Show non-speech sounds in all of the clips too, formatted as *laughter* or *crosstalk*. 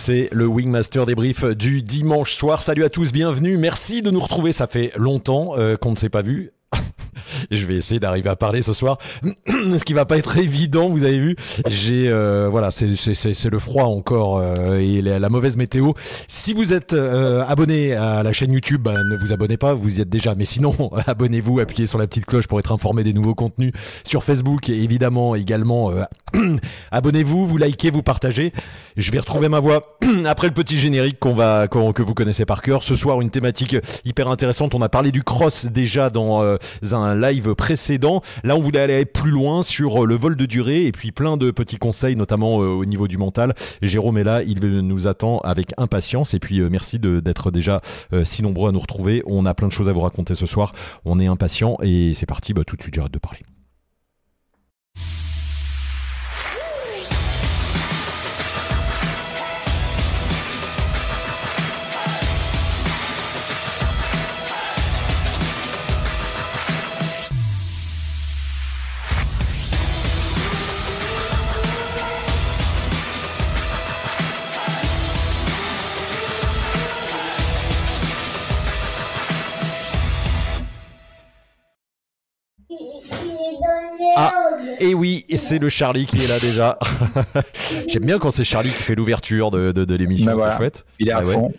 c'est le Wingmaster débrief du dimanche soir. Salut à tous, bienvenue. Merci de nous retrouver. Ça fait longtemps euh, qu'on ne s'est pas vu. *laughs* je vais essayer d'arriver à parler ce soir, *clears throat* ce qui va pas être évident. Vous avez vu, euh, voilà, c'est le froid encore euh, et la, mauvaise météo. Si vous êtes abonné à la chaîne YouTube, bah, ne vous abonnez pas, vous y êtes déjà. Mais sinon, *laughs* abonnez-vous, appuyez sur la petite cloche pour être informé des nouveaux contenus sur Facebook et évidemment également *clears throat* abonnez-vous, vous likez, vous partagez. Je vais retrouver ma voix *clears throat* après le petit générique que vous connaissez par cœur. Ce soir, une thématique hyper intéressante. On a parlé du cross déjà dans un live précédent. Là, on voulait aller plus loin sur euh, le vol de durée et puis plein de petits conseils, notamment euh, au niveau du mental. Jérôme est là, il nous attend avec impatience et puis euh, merci d'être déjà si nombreux à nous retrouver. On a plein de choses à vous raconter ce soir. On est impatient et c'est parti. Bah, tout de suite, j'arrête de parler. Ah, et oui, et c'est le Charlie qui est là déjà. *laughs* J'aime bien quand c'est Charlie qui fait l'ouverture de, de, l'émission, bah c'est chouette. Il est à ah fond.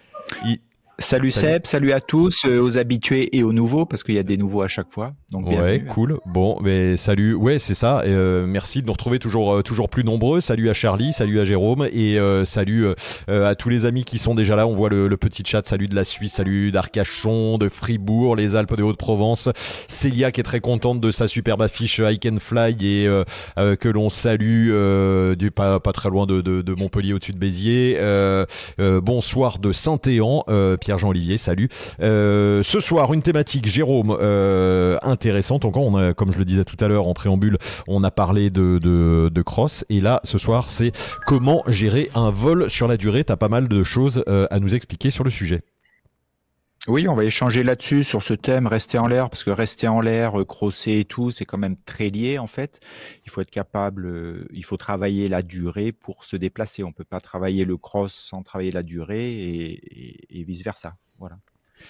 Salut, Seb, salut à tous, euh, aux habitués et aux nouveaux, parce qu'il y a des nouveaux à chaque fois. Donc ouais, cool. Bon, mais salut. Ouais, c'est ça. Euh, merci de nous retrouver toujours, euh, toujours plus nombreux. Salut à Charlie, salut à Jérôme et salut à tous les amis qui sont déjà là. On voit le, petit chat. Salut de la Suisse, salut d'Arcachon, de Fribourg, les Alpes de Haute-Provence. Célia qui est très contente de sa superbe affiche I Can Fly et que l'on salue du pas, pas très loin de, de, de Montpellier au-dessus de Béziers. bonsoir de Saint-Éan, Pierre jean Olivier, salut. Euh, ce soir, une thématique, Jérôme, euh, intéressante. Encore, on a, comme je le disais tout à l'heure en préambule, on a parlé de, de, cross. Et là, ce soir, c'est comment gérer un vol sur la durée. Tu as pas mal de choses euh, à nous expliquer sur le sujet. Oui, on va échanger là-dessus, sur ce thème, rester en l'air, parce que rester en l'air, crosser et tout, c'est quand même très lié en fait. Il faut être capable, il faut travailler la durée pour se déplacer. On ne peut pas travailler le cross sans travailler la durée et, vice-versa. Voilà.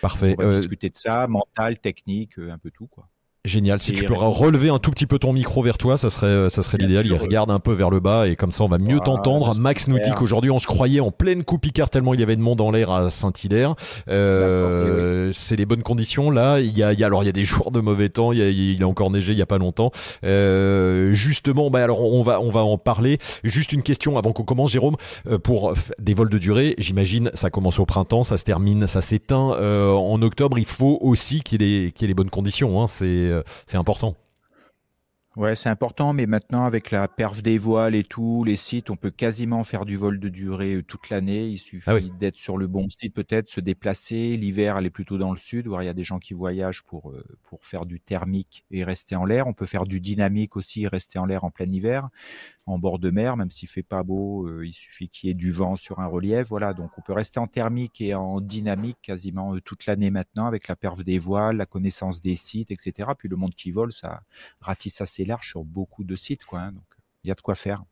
Parfait. On va discuter de ça, mental, technique, un peu tout. quoi. Génial. Si tu peux relever un tout petit peu ton micro vers toi, ça serait, euh, ça serait l'idéal. Il regarde un peu vers le bas et comme ça, on va mieux t'entendre. Max nous dit qu'aujourd'hui, on se croyait en pleine coupe Picard tellement il y avait de monde en l'air à Saint-Hilaire. Euh, c'est les bonnes conditions là. Il y a, il y a, alors il y a des jours de mauvais temps. Il, y a, il a encore neigé il y a pas longtemps. Euh, justement, bah alors on va, on va en parler. Juste une question avant qu'on commence, Jérôme. Euh, pour des vols de durée, j'imagine, ça commence au printemps, ça se termine, ça s'éteint euh, en octobre. Il faut aussi qu'il y ait les, qu'il y ait les bonnes conditions. Hein. C'est c'est important. Ouais, c'est important, mais maintenant avec la perf des voiles et tout, les sites, on peut quasiment faire du vol de durée euh, toute l'année. Il suffit ah d'être sur le bon site, peut-être se déplacer. L'hiver, aller plutôt dans le sud, voir il y a des gens qui voyagent pour euh, pour faire du thermique et rester en l'air. On peut faire du dynamique aussi rester en l'air en plein hiver en bord de mer, même s'il fait pas beau, euh, il suffit qu'il y ait du vent sur un relief. Voilà, donc on peut rester en thermique et en dynamique quasiment euh, toute l'année maintenant avec la perf des voiles, la connaissance des sites, etc. Puis le monde qui vole, ça ratisse assez large sur beaucoup de sites, quoi. Hein. donc il y a de quoi faire.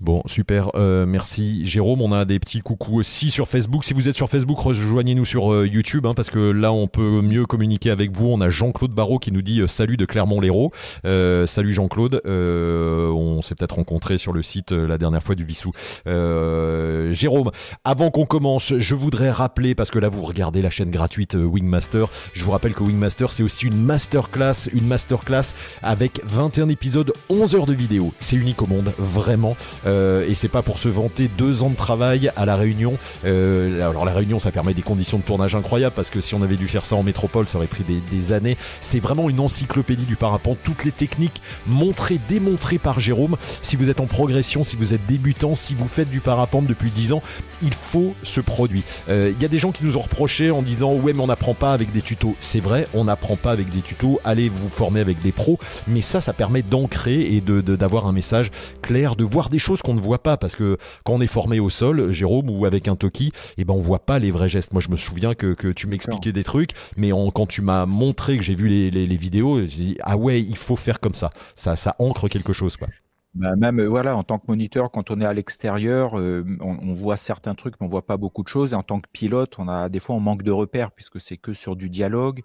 Bon, super, euh, merci Jérôme. On a des petits coucous aussi sur Facebook. Si vous êtes sur Facebook, rejoignez-nous sur euh, YouTube, hein, parce que là, on peut mieux communiquer avec vous. On a Jean-Claude Barrault qui nous dit euh, salut de Clermont-Lérault. salut Jean-Claude. on s'est peut-être rencontré sur le site la dernière fois du Vissou. Jérôme, avant qu'on commence, je voudrais rappeler, parce que là, vous regardez la chaîne gratuite Wingmaster, je vous rappelle que Wingmaster, c'est aussi une masterclass, une masterclass avec 21 épisodes, 11 heures de vidéo. C'est unique au monde, vraiment. Euh, et c'est pas pour se vanter deux ans de travail à la Réunion. Euh, alors la Réunion, ça permet des conditions de tournage incroyables parce que si on avait dû faire ça en métropole, ça aurait pris des, années. C'est vraiment une encyclopédie du parapente. Toutes les techniques montrées, démontrées par Jérôme. Si vous êtes en progression, si vous êtes débutant, si vous faites du parapente depuis 10 ans, il faut ce produit. Euh, il y a des gens qui nous ont reproché en disant ouais mais on n'apprend pas avec des tutos. C'est vrai, on n'apprend pas avec des tutos. Allez vous former avec des pros. Mais ça, ça permet d'ancrer et de d'avoir un message clair, de voir des choses qu'on ne voit pas parce que quand on est formé au sol, Jérôme, ou avec un Toki, eh ben on voit pas les vrais gestes. Moi, je me souviens que, que tu m'expliquais des trucs, mais quand tu m'as montré que j'ai vu les, les, vidéos, j'ai dit ah ouais, il faut faire comme ça. Ça, ça ancre quelque chose, quoi. Bah, même euh, voilà, en tant que moniteur, quand on est à l'extérieur, euh, on, voit certains trucs, mais on voit pas beaucoup de choses. Et en tant que pilote, on a des fois on manque de repères puisque c'est que sur du dialogue.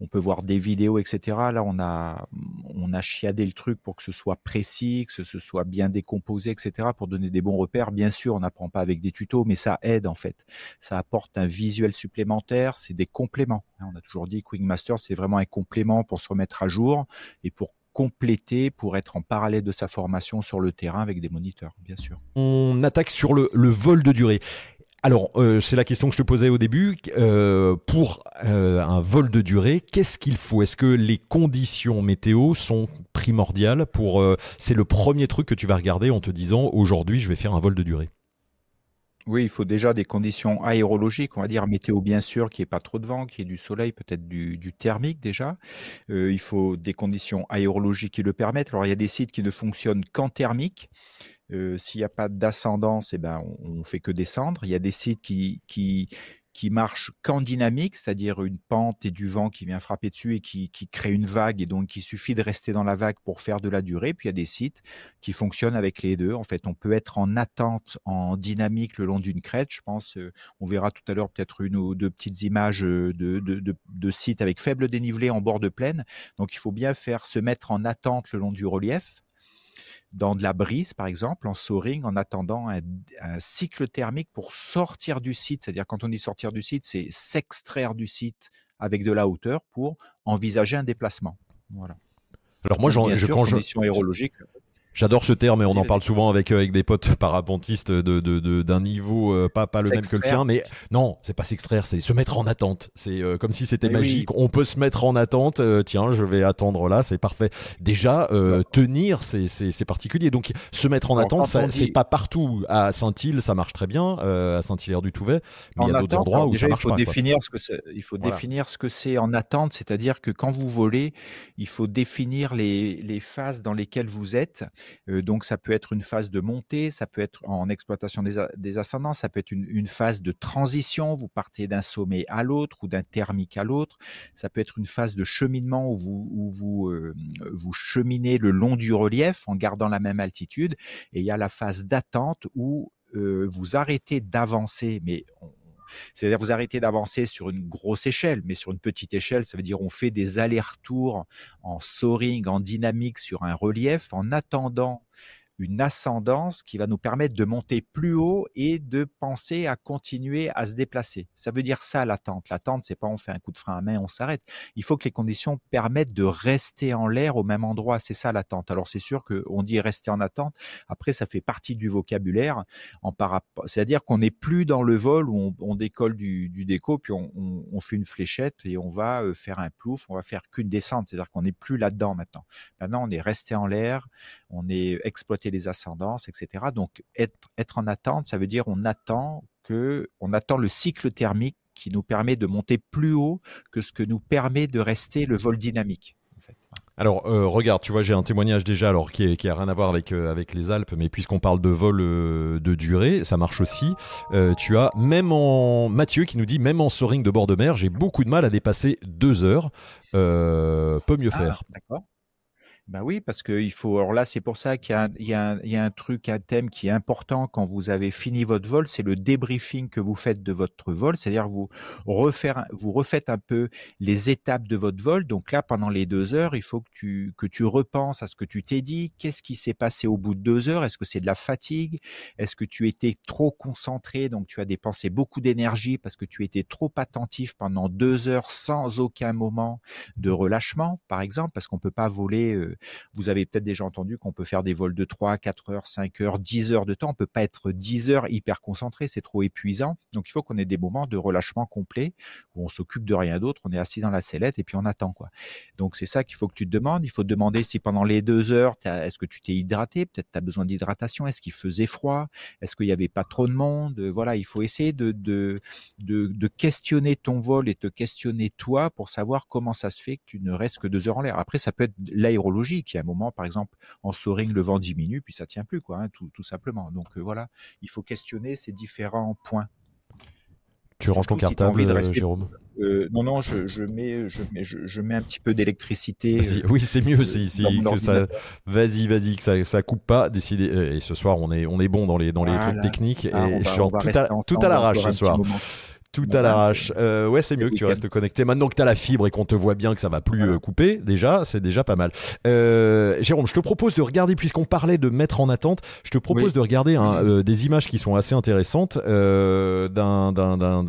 On peut voir des vidéos, etc. Là, on a on a chiadé le truc pour que ce soit précis, que ce soit bien décomposé, etc. Pour donner des bons repères. Bien sûr, on n'apprend pas avec des tutos, mais ça aide en fait. Ça apporte un visuel supplémentaire. C'est des compléments. On a toujours dit que Wingmaster, c'est vraiment un complément pour se remettre à jour et pour compléter pour être en parallèle de sa formation sur le terrain avec des moniteurs, bien sûr. On attaque sur le, vol de durée. Alors, euh, c'est la question que je te posais au début. Euh, pour euh, un vol de durée, qu'est-ce qu'il faut? Est-ce que les conditions météo sont primordiales pour C'est le premier truc que tu vas regarder en te disant aujourd'hui, je vais faire un vol de durée? Oui, il faut déjà des conditions aérologiques, on va dire météo bien sûr, qu'il n'y ait pas trop de vent, qu'il y ait du soleil, peut-être du, thermique déjà. Euh, il faut des conditions aérologiques qui le permettent. Alors il y a des sites qui ne fonctionnent qu'en thermique. Euh, s'il n'y a pas d'ascendance, eh ben, on, ne fait que descendre. Il y a des sites qui, qui, qui marche qu'en dynamique, c'est-à-dire une pente et du vent qui vient frapper dessus et qui, crée une vague, et donc il suffit de rester dans la vague pour faire de la durée. Puis il y a des sites qui fonctionnent avec les deux. En fait, on peut être en attente, en dynamique le long d'une crête. Je pense, euh, on verra tout à l'heure peut-être une ou deux petites images euh, de, de, sites avec faible dénivelé en bord de plaine. Donc il faut bien faire se mettre en attente le long du relief dans de la brise, par exemple, en soaring, en attendant un, cycle thermique pour sortir du site. C'est-à-dire, quand on dit sortir du site, c'est s'extraire du site avec de la hauteur pour envisager un déplacement. Voilà. Alors moi, j'en, je, quand je, J'adore ce terme et on en parle souvent avec, euh, avec des potes *laughs* parapentistes d'un de, de, d'un niveau euh, pas, pas le même que le tien. Mais non, c'est pas s'extraire, c'est se mettre en attente. C'est euh, comme si c'était magique. On peut se mettre en attente. tiens, je vais attendre là, c'est parfait. Déjà, tenir, c'est particulier. Donc, se mettre en attente, c'est pas partout. À Saint-Île, ça marche très bien. à Saint-Hilaire du Touvet. Mais il y a d'autres endroits où ça marche il faut pas. Définir ce que il faut définir ce que c'est en attente. C'est-à-dire que quand vous volez, il faut définir les, les phases dans lesquelles vous êtes donc ça peut être une phase de montée, ça peut être en exploitation des, ascendants, ça peut être une, phase de transition, vous partez d'un sommet à l'autre ou d'un thermique à l'autre, ça peut être une phase de cheminement où vous, vous, vous cheminez le long du relief en gardant la même altitude, et il y a la phase d'attente où vous arrêtez d'avancer, mais c'est-à-dire vous arrêtez d'avancer sur une grosse échelle, mais sur une petite échelle, ça veut dire on fait des allers-retours en soaring, en dynamique sur un relief en attendant une ascendance qui va nous permettre de monter plus haut et de penser à continuer à se déplacer. Ça veut dire ça l'attente. L'attente, c'est pas on fait un coup de frein à main, on s'arrête. Il faut que les conditions permettent de rester en l'air au même endroit. C'est ça l'attente. Alors c'est sûr qu'on dit rester en attente. Après, ça fait partie du vocabulaire. En c'est-à-dire qu'on n'est plus dans le vol où on, décolle du, déco puis on, on, fait une fléchette et on va euh, faire un plouf. On va faire qu'une descente. C'est-à-dire qu'on n'est plus là-dedans maintenant. Maintenant, on est resté en l'air. On est exploité les ascendances, etc. Donc être, être en attente, ça veut dire on attend que on attend le cycle thermique qui nous permet de monter plus haut que ce que nous permet de rester le vol dynamique. Alors, euh, regarde, tu vois, j'ai un témoignage déjà, alors qui, n'a a rien à voir avec, euh, avec les Alpes, mais puisqu'on parle de vol euh, de durée, ça marche aussi. tu as même en Mathieu qui nous dit, même en soaring de bord de mer, j'ai beaucoup de mal à dépasser deux heures. peut mieux ah, faire. D'accord. Ben oui, parce qu'il faut. Alors là, c'est pour ça qu'il y, a un truc, un thème qui est important quand vous avez fini votre vol, c'est le débriefing que vous faites de votre vol, c'est-à-dire vous vous refaites un peu les étapes de votre vol. Donc là, pendant les deux heures, il faut que tu que tu repenses à ce que tu t'es dit. Qu'est-ce qui s'est passé au bout de deux heures? Est-ce que c'est de la fatigue? Est-ce que tu étais trop concentré, donc tu as dépensé beaucoup d'énergie parce que tu étais trop attentif pendant deux heures sans aucun moment de relâchement, par exemple, parce qu'on peut pas voler. Euh, vous avez peut-être déjà entendu qu'on peut faire des vols de 3, 4 heures, 5 heures, 10 heures de temps. On peut pas être 10 heures hyper concentré, c'est trop épuisant. Donc il faut qu'on ait des moments de relâchement complet où on s'occupe de rien d'autre, on est assis dans la sellette et puis on attend quoi. Donc c'est ça qu'il faut que tu te demandes. Il faut te demander si pendant les deux heures, est-ce que tu t'es hydraté? Peut-être tu as besoin d'hydratation. Est-ce qu'il faisait froid? Est-ce qu'il n'y avait pas trop de monde? Voilà, il faut essayer de, de, de, de questionner ton vol et te questionner toi pour savoir comment ça se fait que tu ne restes que deux heures en l'air. Après, ça peut être l'aérologie qui, à un moment, par exemple, en soaring, le vent diminue, puis ça tient plus, quoi, hein, tout, tout, simplement. Donc euh, voilà, il faut questionner ces différents points. Tu ranges ton cartable, Jérôme? Non, non, je, mets, je, mets, je, mets un petit peu d'électricité. oui, c'est mieux. si, ça, vas-y, vas-y, que ça, ça coupe pas. Décidez. Et ce soir, on est, on est bon dans les, dans les trucs techniques. Ah, et je tout, à, tout à l'arrache ce soir. Tout à l'arrache. Euh, ouais, c'est mieux que tu restes connecté. Maintenant que tu as la fibre et qu'on te voit bien que ça va plus euh, couper, déjà, c'est déjà pas mal. Euh, Jérôme, je te propose de regarder, puisqu'on parlait de mettre en attente, je te propose de regarder euh, des images qui sont assez intéressantes d'un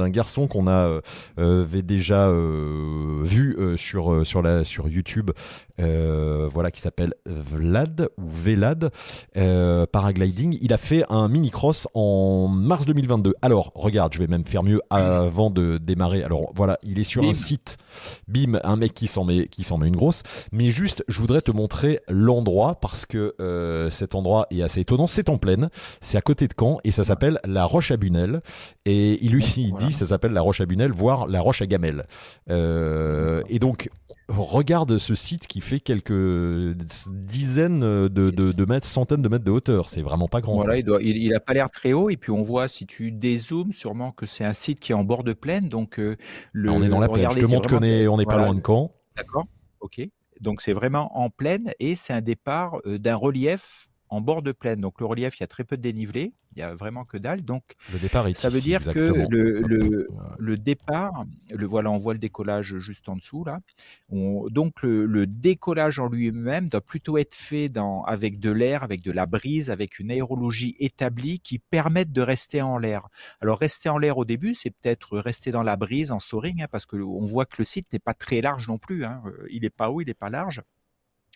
garçon qu'on a déjà vu sur, sur, la, sur YouTube voilà, qui s'appelle Vlad ou Velad Paragliding. Il a fait un mini-cross en mars 2022. Alors, regarde, je vais même faire mieux avant de démarrer. Alors, voilà, il est sur un site. Bim, un mec qui s'en met, qui s'en met une grosse. Mais juste, je voudrais te montrer l'endroit parce que euh, cet endroit est assez étonnant. C'est en plaine, c'est à côté de Caen et ça s'appelle la Roche à Bunel. Et il lui il dit, ça s'appelle la Roche à Bunel, voire la Roche à Gamelle. et donc, regarde ce site qui fait quelques dizaines de, mètres, centaines de mètres de hauteur. C'est vraiment pas grand. Voilà, il, doit, il, a pas l'air très haut. Et puis on voit, si tu dézoomes, sûrement que c'est un site qui est en bord de plaine. Donc euh, le, on est dans la plaine. Je te montre qu'on est, on n'est pas loin de Caen. D'accord. Ok. Donc c'est vraiment en plaine et c'est un départ euh, d'un relief en bord de plaine. Donc le relief, il y a très peu de dénivelé il n'y a vraiment que dalle. Donc, le départ ça veut dire que le, le, départ, le voilà, on voit le décollage juste en dessous là. donc le, décollage en lui-même doit plutôt être fait dans, avec de l'air, avec de la brise, avec une aérologie établie qui permette de rester en l'air. Alors rester en l'air au début, c'est peut-être rester dans la brise en soaring, hein, parce qu'on voit que le site n'est pas très large non plus. Hein. Il n'est pas haut, il n'est pas large.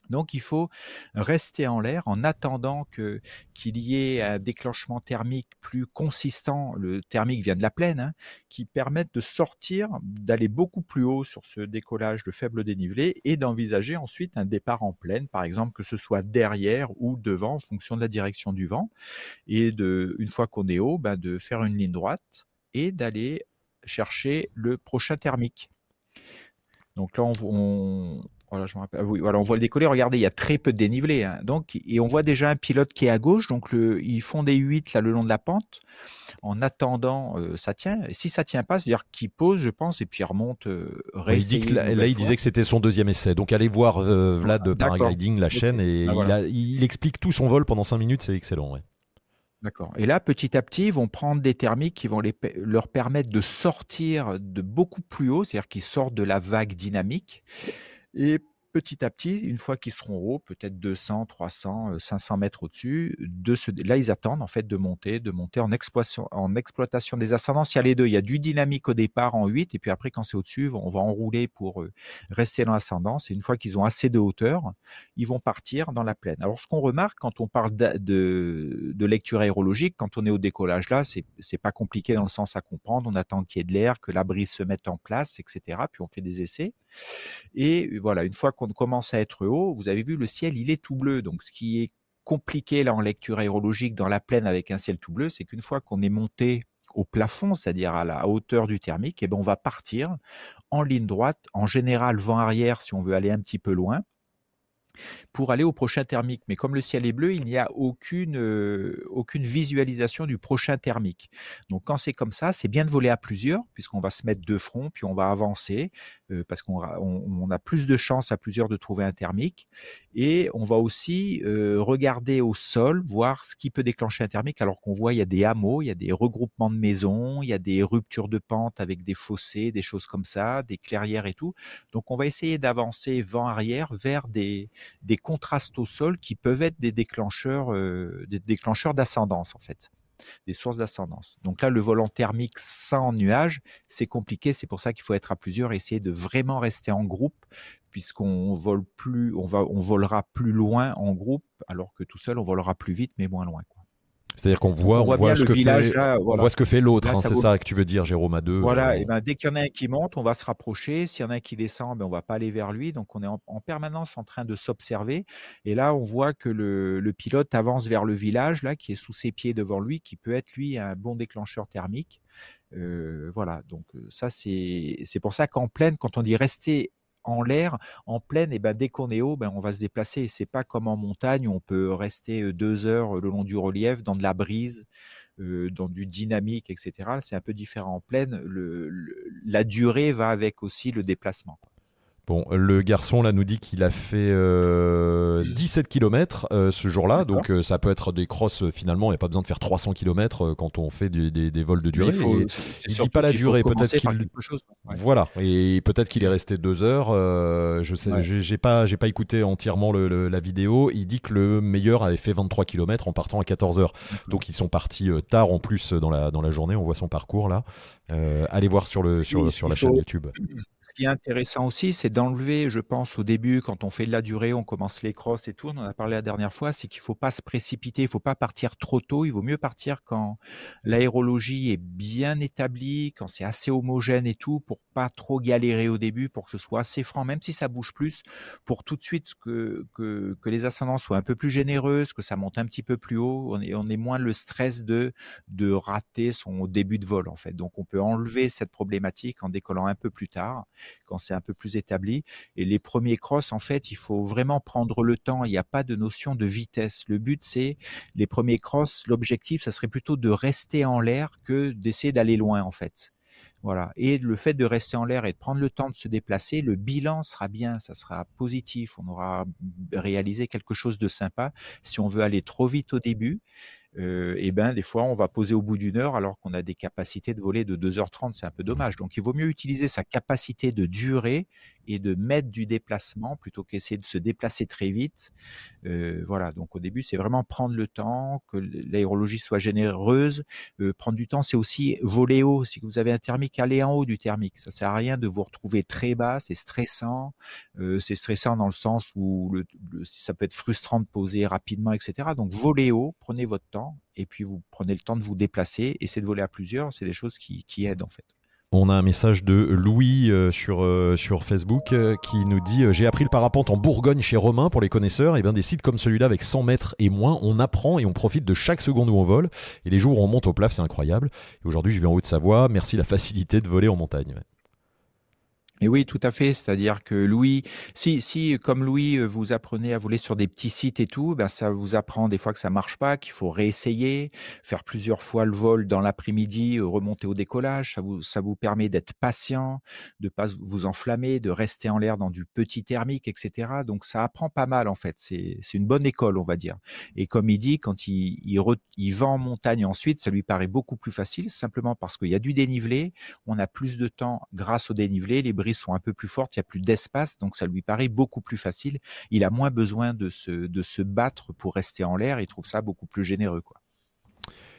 Donc il faut rester en l'air en attendant que qu'il y ait un déclenchement thermique plus consistant. Le thermique vient de la plaine, hein, qui permette de sortir, d'aller beaucoup plus haut sur ce décollage de faible dénivelé et d'envisager ensuite un départ en plaine, par exemple que ce soit derrière ou devant en fonction de la direction du vent. Et de, une fois qu'on est haut, ben, de faire une ligne droite et d'aller chercher le prochain thermique. Donc là, on, voilà, je me rappelle. Oui, voilà, on voit le décoller. Regardez, il y a très peu de dénivelé. Hein. Donc, et on voit déjà un pilote qui est à gauche. Donc, le, ils font des 8 là le long de la pente. En attendant, euh, ça tient. Et si ça tient pas, c'est-à-dire qu'il pose, je pense, et puis il remonte. Euh, il dit que là, il disait que c'était son deuxième essai. Donc, allez voir euh, Vlad ah, Paragliding, la chaîne, et ah, il, explique tout son vol pendant 5 minutes. C'est excellent. Ouais. D'accord. Et là, petit à petit, ils vont prendre des thermiques qui vont les, leur permettre de sortir de beaucoup plus haut, c'est-à-dire qu'ils sortent de la vague dynamique. Et petit à petit, une fois qu'ils seront hauts, peut-être 200, 300, 500 mètres au-dessus, de là, ils attendent en fait de monter, de monter en exploitation, en exploitation des ascendances. Il y a les deux. Il y a du dynamique au départ en 8, et puis après, quand c'est au-dessus, on va enrouler pour euh, rester dans l'ascendance. Et une fois qu'ils ont assez de hauteur, ils vont partir dans la plaine. Alors, ce qu'on remarque quand on parle de, de, lecture aérologique, quand on est au décollage là, c'est, c'est pas compliqué dans le sens à comprendre. On attend qu'il y ait de l'air, que la brise se mette en place, etc. Puis on fait des essais. Et voilà, une fois qu'on commence à être haut, vous avez vu, le ciel, il est tout bleu. Donc, ce qui est compliqué là en lecture aérologique dans la plaine avec un ciel tout bleu, c'est qu'une fois qu'on est monté au plafond, c'est-à-dire à la hauteur du thermique, eh ben on va partir en ligne droite, en général vent arrière si on veut aller un petit peu loin, pour aller au prochain thermique. Mais comme le ciel est bleu, il n'y a aucune, euh, aucune visualisation du prochain thermique. Donc quand c'est comme ça, c'est bien de voler à plusieurs, puisqu'on va se mettre deux fronts, puis on va avancer, euh, parce qu'on on, a plus de chances à plusieurs de trouver un thermique. Et on va aussi euh, regarder au sol, voir ce qui peut déclencher un thermique, alors qu'on voit il y a des hameaux, il y a des regroupements de maisons, il y a des ruptures de pente avec des fossés, des choses comme ça, des clairières et tout. Donc on va essayer d'avancer vent arrière vers des, des contrastes au sol qui peuvent être des déclencheurs, euh, des déclencheurs d'ascendance en fait, des sources d'ascendance. Donc là, le volant thermique sans nuage, c'est compliqué. C'est pour ça qu'il faut être à plusieurs, essayer de vraiment rester en groupe, puisqu'on vole plus, on va, on volera plus loin en groupe, alors que tout seul, on volera plus vite, mais moins loin. C'est-à-dire qu'on voit, on, voit, ce que fait, on voit ce que fait l'autre. Hein, c'est ça que tu veux dire, Jérôme, à deux. Voilà. Euh, et ben, dès qu'il y en a un qui monte, on va se rapprocher. S'il y en a un qui descend, ben, on va pas aller vers lui. Donc, on est en, permanence en train de s'observer. Et là, on voit que le, pilote avance vers le village, là, qui est sous ses pieds devant lui, qui peut être lui un bon déclencheur thermique. Euh, voilà. Donc, euh, ça, c'est pour ça qu'en pleine, quand on dit rester en l'air, en pleine, et ben, dès qu'on est haut, ben, on va se déplacer. C'est pas comme en montagne où on peut rester deux heures le long du relief dans de la brise. dans du dynamique, etc. C'est un peu différent. En pleine, la durée va avec aussi le déplacement. Bon, le garçon là nous dit qu'il a fait 17 euh, km euh, ce jour-là, donc euh, ça peut être des crosses finalement, il n'y a pas besoin de faire 300 km quand on fait des, vols de durée. Il, ne dit pas la durée, peut-être qu'il voilà, et peut-être qu'il est resté deux heures. je sais, j'ai pas, j'ai pas écouté entièrement la vidéo. Il dit que le meilleur avait fait 23 km en partant à 14 heures, donc ils sont partis tard en plus dans la dans la journée. On voit son parcours là. Allez voir sur le sur, sur la chaîne YouTube *clears throat* qui est intéressant aussi, c'est d'enlever, je pense, au début, quand on fait de la durée, on commence les crosses et tout, on en a parlé la dernière fois, c'est qu'il ne faut pas se précipiter, il ne faut pas partir trop tôt, il vaut mieux partir quand l'aérologie est bien établie, quand c'est assez homogène et tout, pour pas trop galérer au début, pour que ce soit assez franc, même si ça bouge plus, pour tout de suite que, que, que les ascendants soient un peu plus généreuses, que ça monte un petit peu plus haut, on est, on est moins le stress de, de rater son début de vol, en fait. Donc, on peut enlever cette problématique en décollant un peu plus tard quand c'est un peu plus établi. Et les premiers crosses, en fait, il faut vraiment prendre le temps. Il n'y a pas de notion de vitesse. Le but, c'est les premiers crosses. L'objectif, ça serait plutôt de rester en l'air que d'essayer d'aller loin, en fait. Voilà. Et le fait de rester en l'air et de prendre le temps de se déplacer, le bilan sera bien, ça sera positif. On aura réalisé quelque chose de sympa. Si on veut aller trop vite au début, et ben des fois on va poser au bout d'une heure alors qu'on a des capacités de voler de 2h30, c'est un peu dommage. Donc il vaut mieux utiliser sa capacité de durée et de mettre du déplacement plutôt qu'essayer de se déplacer très vite. Euh, voilà, donc au début, c'est vraiment prendre le temps, que l'aérologie soit généreuse. Euh, prendre du temps, c'est aussi voler haut. Si vous avez un thermique, aller en haut du thermique. Ça sert à rien de vous retrouver très bas, c'est stressant. Euh, c'est stressant dans le sens où ça peut être frustrant de poser rapidement, etc. Donc voler haut, prenez votre temps et puis vous prenez le temps de vous déplacer. Essayez de voler à plusieurs, c'est des choses qui aident en fait. On a un message de Louis euh, sur, euh, sur Facebook euh, qui nous dit J'ai appris le parapente en Bourgogne chez Romain pour les connaisseurs. Et bien des sites comme celui-là avec 100 mètres et moins, on apprend et on profite de chaque seconde où on vole. Et les jours où on monte au plaf, c'est incroyable. Et aujourd'hui, je vais en Haute-Savoie. Merci la facilité de voler en montagne. Et oui, tout à fait. C'est-à-dire que Louis, si, si, comme Louis, euh, vous apprenez à voler sur des petits sites et tout, ben ça vous apprend des fois que ça marche pas, qu'il faut réessayer, faire plusieurs fois le vol dans l'après-midi, euh, remonter au décollage. Ça vous, ça vous permet d'être patient, de pas vous enflammer, de rester en l'air dans du petit thermique, etc. Donc ça apprend pas mal en fait. C'est, une bonne école, on va dire. Et comme il dit, quand il, il, il va en montagne ensuite, ça lui paraît beaucoup plus facile, simplement parce qu'il y a du dénivelé, on a plus de temps grâce au dénivelé, les sont un peu plus fortes, il y a plus d'espace, donc ça lui paraît beaucoup plus facile. Il a moins besoin de se, de se battre pour rester en l'air, il trouve ça beaucoup plus généreux. Quoi.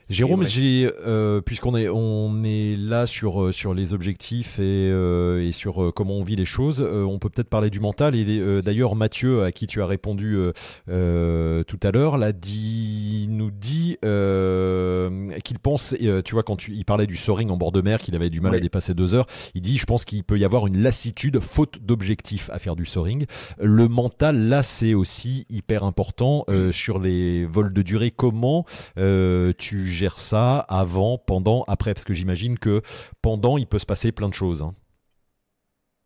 Jérôme, euh, puisqu'on est, on est là sur, euh, sur les objectifs et, euh, et sur comment on vit les choses, on peut peut-être parler du mental. Et d'ailleurs, Mathieu, à qui tu as répondu tout à l'heure, l'a dit, nous dit qu'il pense, tu vois, quand tu, il parlait du soaring en bord de mer, qu'il avait du mal à dépasser deux heures, il dit, je pense qu'il peut y avoir une lassitude, faute d'objectifs à faire du soaring. Le mental, là, c'est aussi hyper important sur les vols de durée. Comment tu gère ça avant, pendant, après Parce que j'imagine que pendant, il peut se passer plein de choses. Hein.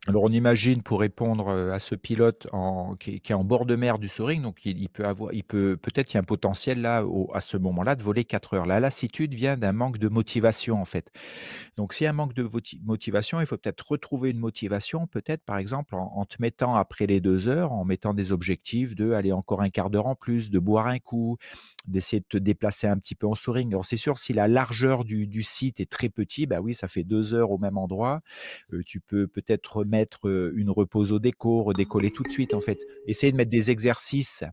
Alors on imagine pour répondre euh, à ce pilote qui, est en bord de mer du soaring, donc il, peut avoir, il peut peut-être il y a un potentiel là à ce moment-là de voler 4 heures. La lassitude vient d'un manque de motivation en fait. Donc s'il y a un manque de motivation, il faut peut-être retrouver une motivation, peut-être par exemple en, en, te mettant après les deux heures, en mettant des objectifs de aller encore un quart d'heure en plus, de boire un coup, d'essayer de te déplacer un petit peu en soaring. Alors c'est sûr, si la largeur du, site est très petit, bah oui, ça fait deux heures au même endroit. Euh, tu peux peut-être remettre euh, une repose au déco, redécoller tout de suite en fait. Essayer de mettre des exercices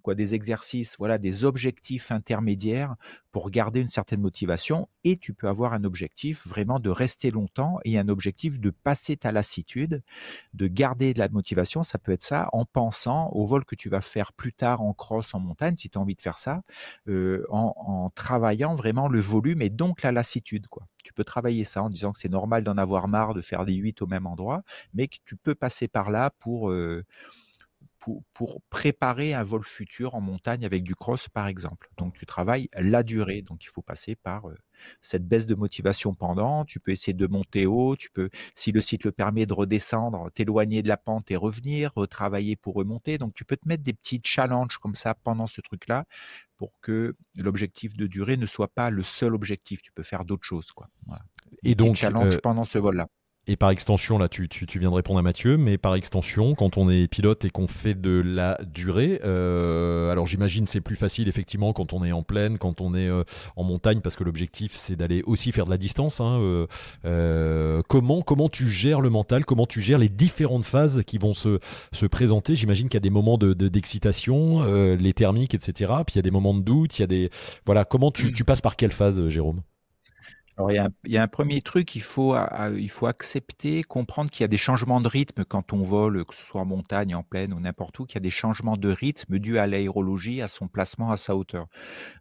quoi, des exercices, voilà, des objectifs intermédiaires pour garder une certaine motivation. Et tu peux avoir un objectif vraiment de rester longtemps et un objectif de passer ta lassitude, de garder de la motivation. Ça peut être ça en pensant au vol que tu vas faire plus tard en cross, en montagne, si tu as envie de faire ça, euh, en, en, travaillant vraiment le volume et donc la lassitude, quoi. Tu peux travailler ça en disant que c'est normal d'en avoir marre de faire des 8 au même endroit, mais que tu peux passer par là pour euh, pour, préparer un vol futur en montagne avec du cross, par exemple. Donc, tu travailles la durée. Donc, il faut passer par euh, cette baisse de motivation pendant. Tu peux essayer de monter haut. Tu peux, si le site le permet, de redescendre, t'éloigner de la pente et revenir, retravailler pour remonter. Donc, tu peux te mettre des petits challenges comme ça pendant ce truc-là pour que l'objectif de durée ne soit pas le seul objectif. Tu peux faire d'autres choses. Quoi. Et donc, challenge pendant ce vol-là. Et par extension, là, tu, tu, viens de répondre à Mathieu, mais par extension, quand on est pilote et qu'on fait de la durée, euh, alors j'imagine c'est plus facile effectivement quand on est en plaine, quand on est euh, en montagne, parce que l'objectif c'est d'aller aussi faire de la distance. Hein, euh, comment, comment tu gères le mental Comment tu gères les différentes phases qui vont se, se présenter? J'imagine qu'il y a des moments de, d'excitation, les thermiques, etc. Puis il y a des moments de doute, il y a des... Voilà, comment tu, tu passes par quelle phase, Jérôme? Alors, il y, a un, premier truc, il faut, accepter, comprendre qu'il y a des changements de rythme quand on vole, que ce soit en montagne, en plaine ou n'importe où, qu'il y a des changements de rythme dus à l'aérologie, à son placement, à sa hauteur.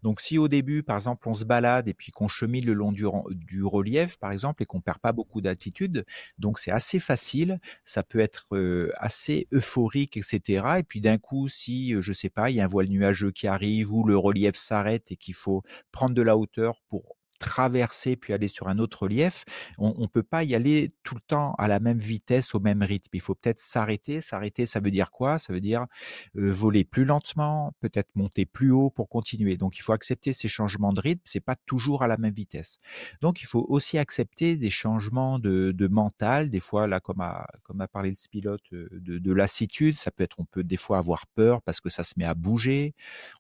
Donc, si au début, par exemple, on se balade et puis qu'on chemine le long du, du relief, par exemple, et qu'on perd pas beaucoup d'altitude, donc c'est assez facile, ça peut être euh, assez euphorique, etc. Et puis d'un coup, si, euh, je sais pas, il y a un voile nuageux qui arrive ou le relief s'arrête et qu'il faut prendre de la hauteur pour traverser puis aller sur un autre relief. On ne peut pas y aller tout le temps à la même vitesse, au même rythme. Il faut peut-être s'arrêter. S'arrêter, ça veut dire quoi? Ça veut dire voler plus lentement, peut-être monter plus haut pour continuer. Donc il faut accepter ces changements de rythme. C'est pas toujours à la même vitesse. Donc il faut aussi accepter des changements de, mental. Des fois, là, comme a, comme a parlé le pilote, de, de lassitude, ça peut être, on peut des fois avoir peur parce que ça se met à bouger.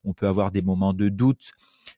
On peut avoir des moments de doute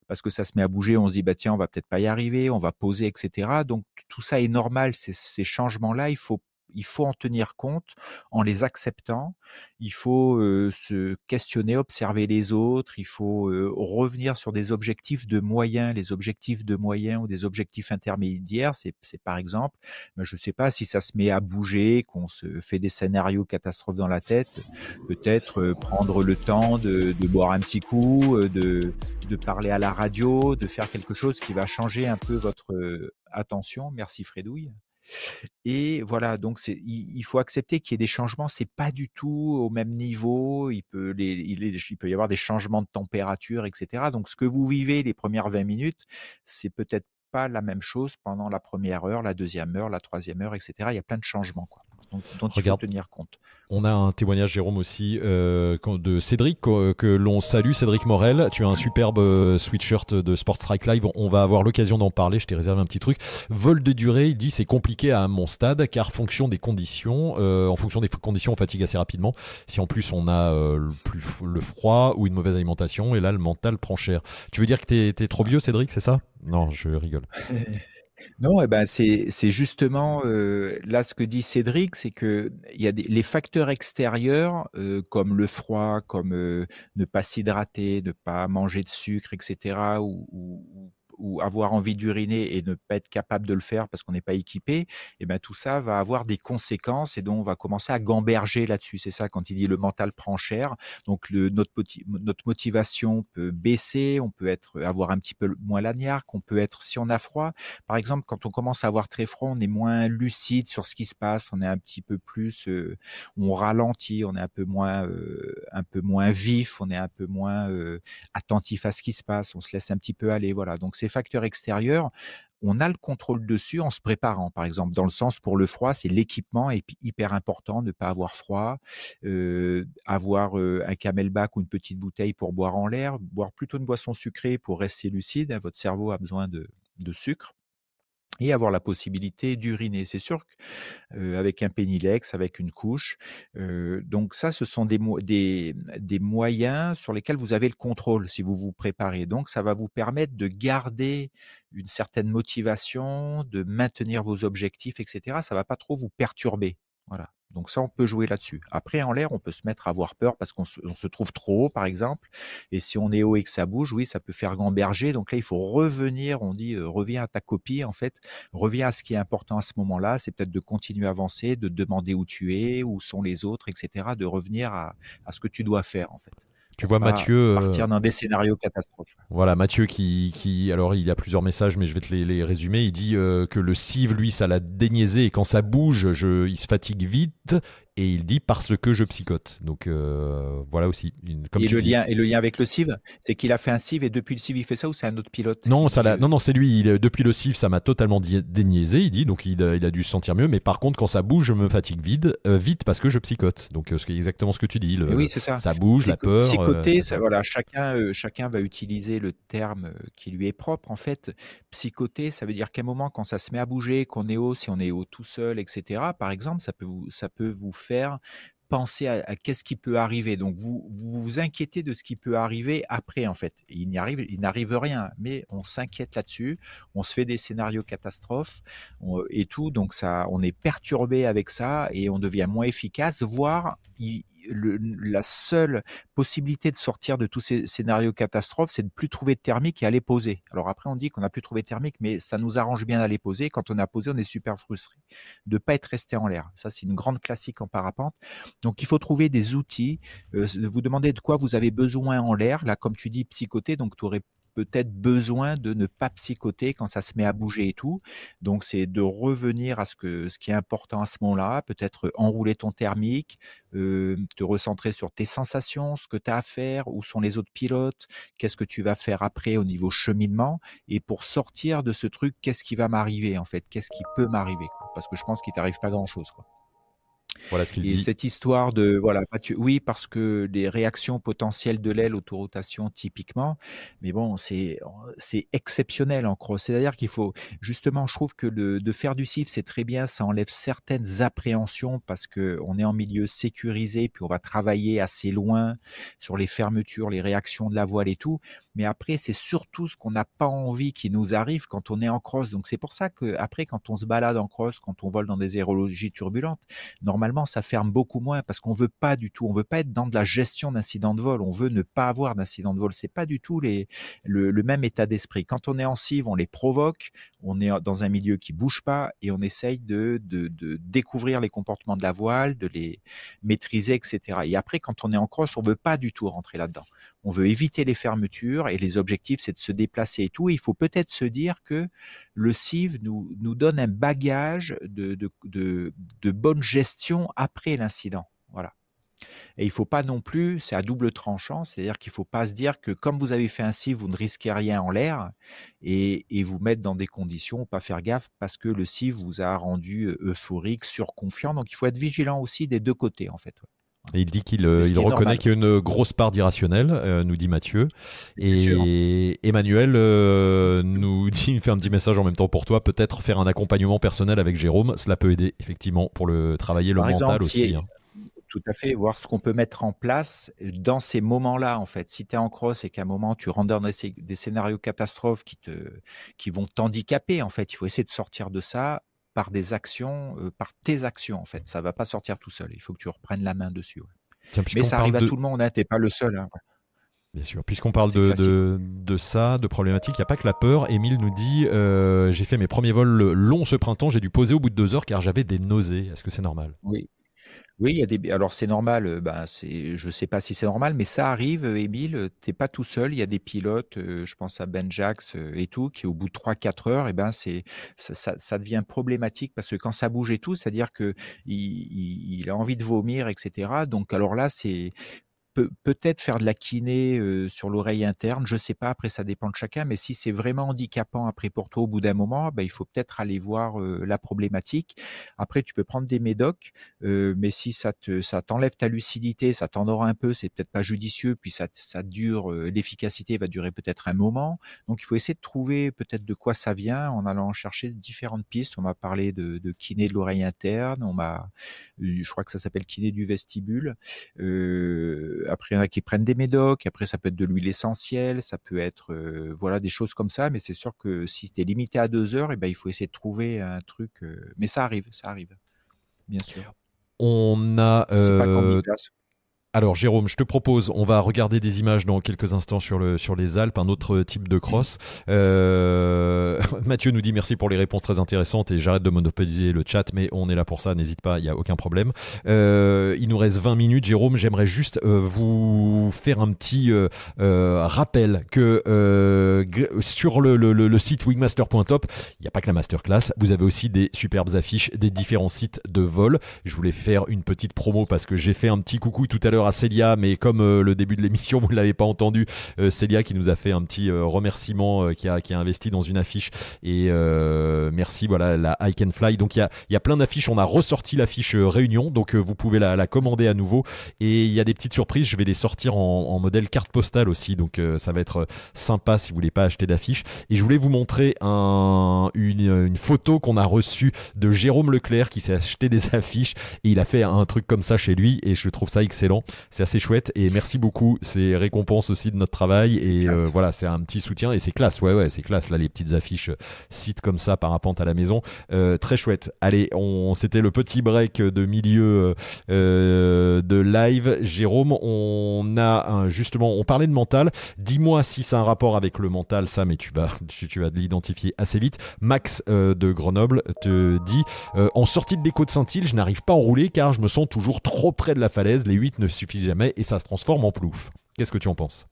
parce que ça se met à bouger, on se dit bah tiens, on va peut-être pas y arriver, on va poser, etc. Donc tout ça est normal, ces changements-là, il faut il faut en tenir compte en les acceptant. Il faut se questionner, observer les autres. Il faut revenir sur des objectifs de moyens, les objectifs de moyens ou des objectifs intermédiaires. C'est, par exemple, ben, je ne sais pas si ça se met à bouger, qu'on se fait des scénarios catastrophes dans la tête. Peut-être prendre le temps de, boire un petit coup, de, de parler à la radio, de faire quelque chose qui va changer un peu votre attention. Merci Fredouille. Et voilà, donc il, faut accepter qu'il y ait des changements. C'est pas du tout au même niveau. Il peut, les, il, peut y avoir des changements de température, etc. Donc, ce que vous vivez les premières 20 minutes, c'est peut-être pas la même chose pendant la première heure, la deuxième heure, la troisième heure, etc. Il y a plein de changements, quoi dont, il faut tenir compte. On a un témoignage, Jérôme, aussi euh, de Cédric, que, l'on salue, Cédric Morel. Tu as un superbe euh, sweatshirt de Sport Strike Live. On va avoir l'occasion d'en parler. Je t'ai réservé un petit truc. Vol de durée, il dit c'est compliqué à mon stade car fonction des conditions, euh, en fonction des conditions, on fatigue assez rapidement. Si en plus on a le, plus, le froid ou une mauvaise alimentation, et là le mental prend cher. Tu veux dire que tu es trop vieux, Cédric, c'est ça? Non, je rigole. *laughs* Non, eh ben c'est justement là ce que dit Cédric, c'est que il y a des, les facteurs extérieurs comme le froid, comme ne pas s'hydrater, ne pas manger de sucre, etc. ou ou avoir envie d'uriner et ne pas être capable de le faire parce qu'on n'est pas équipé, et eh ben tout ça va avoir des conséquences et donc on va commencer à gamberger là-dessus. C'est ça quand il dit le mental prend cher. Donc le, notre, notre motivation peut baisser, on peut être avoir un petit peu moins lagnarque, on peut être si on a froid. Par exemple, quand on commence à avoir très froid, on est moins lucide sur ce qui se passe, on est un petit peu plus, euh, on ralentit, on est un peu moins, euh, un peu moins vif, on est un peu moins euh, attentif à ce qui se passe, on se laisse un petit peu aller. Voilà. Donc ces facteurs extérieurs, on a le contrôle dessus en se préparant. Par exemple, dans le sens pour le froid, c'est l'équipement hyper important, ne pas avoir froid, avoir un camelback ou une petite bouteille pour boire en l'air, boire plutôt une boisson sucrée pour rester lucide. Hein, votre cerveau a besoin de sucre et avoir la possibilité d'uriner. C'est sûr qu'avec un pénilex, avec une couche, donc ça, ce sont des, des, des, moyens sur lesquels vous avez le contrôle si vous vous préparez. Donc ça va vous permettre de garder une certaine motivation, de maintenir vos objectifs, etc. Ça va pas trop vous perturber. Voilà. Donc ça, on peut jouer là-dessus. Après, en l'air, on peut se mettre à avoir peur parce qu'on se, trouve trop haut, par exemple. Et si on est haut et que ça bouge, oui, ça peut faire gamberger. Donc là, il faut revenir, on dit, reviens à ta copie, en fait. Reviens à ce qui est important à ce moment-là. C'est peut-être de continuer à avancer, de demander où tu es, où sont les autres, etc. De revenir à ce que tu dois faire, en fait. Tu vois Mathieu. Euh, partir dans des scénarios catastrophes. Voilà, Mathieu qui, qui, Alors, il y a plusieurs messages, mais je vais te les, résumer. Il dit euh, que le cive, lui, ça l'a déniaisé et quand ça bouge, je, il se fatigue vite et il dit parce que je psychote. Donc euh, voilà aussi. et, le lien, et le lien avec le CIV, c'est qu'il a fait un CIV et depuis le CIV il fait ça ou c'est un autre pilote Non, ça non, non, c'est lui. depuis le CIV, ça m'a totalement déniaisé, il dit. Donc il a, il a, dû se sentir mieux. Mais par contre, quand ça bouge, je me fatigue vite, euh, vite parce que je psychote. Donc c'est exactement ce que tu dis. oui, c'est ça. Ça bouge, la peur. Psychoter, ça, voilà, chacun, chacun va utiliser le terme qui lui est propre. En fait, psychoter, ça veut dire qu'à un moment, quand ça se met à bouger, qu'on est haut, si on est haut tout seul, etc. Par exemple, ça peut vous, ça peut vous faire penser à, qu'est-ce qui peut arriver. Donc vous, vous, inquiétez de ce qui peut arriver après en fait. Il n'y arrive, il n'arrive rien, mais on s'inquiète là-dessus. On se fait des scénarios catastrophes et tout. Donc ça, on est perturbé avec ça et on devient moins efficace, voire la seule possibilité de sortir de tous ces scénarios catastrophes, c'est de plus trouver de thermique et aller poser. Alors après, on dit qu'on n'a plus trouvé de thermique, mais ça nous arrange bien d'aller poser. Quand on a posé, on est super frustré de ne pas être resté en l'air. Ça, c'est une grande classique en parapente. Donc, il faut trouver des outils. Euh, vous demandez de quoi vous avez besoin en l'air. Là, comme tu dis, psychoter, donc tu aurais peut-être besoin de ne pas psychoter quand ça se met à bouger et tout. Donc, c'est de revenir à ce, que, ce qui est important à ce moment-là, peut-être enrouler ton thermique, euh, te recentrer sur tes sensations, ce que tu as à faire, où sont les autres pilotes, qu'est-ce que tu vas faire après au niveau cheminement. Et pour sortir de ce truc, qu'est-ce qui va m'arriver en fait Qu'est-ce qui peut m'arriver Parce que je pense qu'il t'arrive pas grand-chose. Voilà ce qu'il dit. cette histoire de voilà, oui parce que les réactions potentielles de l'aile autorotation typiquement, mais bon c'est c'est exceptionnel en cross. C'est-à-dire qu'il faut justement, je trouve que de faire du CIF c'est très bien, ça enlève certaines appréhensions parce que on est en milieu sécurisé, puis on va travailler assez loin sur les fermetures, les réactions de la voile et tout mais après, c'est surtout ce qu'on n'a pas envie qui nous arrive quand on est en cross. Donc, c'est pour ça que après, quand on se balade en cross, quand on vole dans des aérologies turbulentes, normalement, ça ferme beaucoup moins parce qu'on veut pas du tout, on veut pas être dans de la gestion d'incidents de vol. On veut ne pas avoir d'incidents de vol. C'est pas du tout le, même état d'esprit. Quand on est en cive, on les provoque, on est dans un milieu qui bouge pas et on essaye de, de, découvrir les comportements de la voile, de les maîtriser, etc. Et après, quand on est en cross, on veut pas du tout rentrer là-dedans. On veut éviter les fermetures et les objectifs, c'est de se déplacer et tout. il faut peut-être se dire que le CIV nous, donne un bagage de, bonne gestion après l'incident. Voilà. Et il ne faut pas non plus, c'est à double tranchant, c'est-à-dire qu'il ne faut pas se dire que comme vous avez fait un CIV, vous ne risquez rien en l'air et, et, vous mettre dans des conditions, pas faire gaffe parce que le CIV vous a rendu euh, euphorique, surconfiant. Donc il faut être vigilant aussi des deux côtés en fait. Et il dit qu'il euh, il reconnaît qu'il y a une grosse part d'irrationnel, euh, nous dit Mathieu. Et Emmanuel euh, nous *laughs* dit, il fait un petit message en même temps pour toi, peut-être faire un accompagnement personnel avec Jérôme, cela peut aider effectivement pour le travailler le mental aussi. Hein. Tout à fait, voir ce qu'on peut mettre en place dans ces moments-là, en fait. Si tu es en cross et qu'à un moment tu rentres dans des, scénarios catastrophes qui, te, qui vont t'handicaper, en fait, il faut essayer de sortir de ça par des actions, euh, par tes actions en fait. Ça va pas sortir tout seul. Il faut que tu reprennes la main dessus. Mais ça arrive à tout le monde. Hein, T'es pas le seul. Hein, Bien sûr. Puisqu'on parle de, de, ça, de problématiques, il n'y a pas que la peur. Émile nous dit euh, J'ai fait mes premiers vols longs ce printemps, j'ai dû poser au bout de deux heures car j'avais des nausées. Est-ce que c'est normal? Oui, oui, il y a des. Alors c'est normal. Ben c'est. Je sais pas si c'est normal, mais ça arrive. Euh, Émile, euh, t'es pas tout seul. Il y a des pilotes. je pense à Ben Jax et tout, qui au bout de 3-4 heures, et ben c'est ça, ça, devient problématique parce que quand ça bouge et tout, c'est-à-dire que il, il, a envie de vomir, etc. Donc alors là, c'est peut-être faire de la kiné sur l'oreille interne, je sais pas, après ça dépend de chacun, mais si c'est vraiment handicapant après pour toi au bout d'un moment, bah, il faut peut-être aller voir la problématique. Après, tu peux prendre des médocs, mais si ça te ça t'enlève ta lucidité, ça t'endort un peu, c'est peut-être pas judicieux, puis ça, ça dure, l'efficacité va durer peut-être un moment. Donc il faut essayer de trouver peut-être de quoi ça vient en allant chercher différentes pistes. On m'a parlé de, de kiné de l'oreille interne, on m'a, je crois que ça s'appelle kiné du vestibule. Euh, après, il y en a qui prennent des médocs. Après, ça peut être de l'huile essentielle, ça peut être voilà des choses comme ça. Mais c'est sûr que si c'était limité à deux heures, et eh ben, il faut essayer de trouver un truc. Mais ça arrive, ça arrive, bien sûr. On a. Alors Jérôme, je te propose, on va regarder des images dans quelques instants sur, le, sur les Alpes, un autre type de cross. Euh, Mathieu nous dit merci pour les réponses très intéressantes et j'arrête de monopoliser le chat, mais on est là pour ça, n'hésite pas, il n'y a aucun problème. Euh, il nous reste 20 minutes, Jérôme, j'aimerais juste euh, vous faire un petit rappel que sur le, site wingmaster.top, il n'y a pas que la masterclass, vous avez aussi des superbes affiches des différents sites de vol. Je voulais faire une petite promo parce que j'ai fait un petit coucou tout à l'heure à Célia, mais comme euh, le début de l'émission, vous ne l'avez pas entendu, euh, Célia qui nous a fait un petit euh, remerciement, qui, a, qui a investi dans une affiche. Et merci, voilà, la I Can Fly. Donc il y a, y a plein d'affiches. On a ressorti l'affiche Réunion, donc vous pouvez la, la, commander à nouveau. Et il y a des petites surprises. Je vais les sortir en, en modèle carte postale aussi, donc ça va être sympa si vous voulez pas acheter d'affiches. Et je voulais vous montrer un, une, une photo qu'on a reçue de Jérôme Leclerc qui s'est acheté des *laughs* affiches et il a fait un truc comme ça chez lui et je trouve ça excellent. C'est assez chouette et merci beaucoup. C'est récompense aussi de notre travail et euh, voilà, c'est un petit soutien et c'est classe. Ouais, ouais, c'est classe là les petites affiches euh, sites comme ça par rapport à la maison. Euh, très chouette. Allez, on, c'était le petit break de milieu de live. Jérôme, on a justement, on parlait de mental. Dis-moi si c'est un rapport avec le mental, ça, mais tu vas, tu, vas l'identifier assez vite. Max de Grenoble te dit en sortie de l'écho de Saint-Île, je n'arrive pas à rouler car je me sens toujours trop près de la falaise les 8 ne suffisent jamais et ça se transforme en plouf. Qu'est-ce que tu en penses?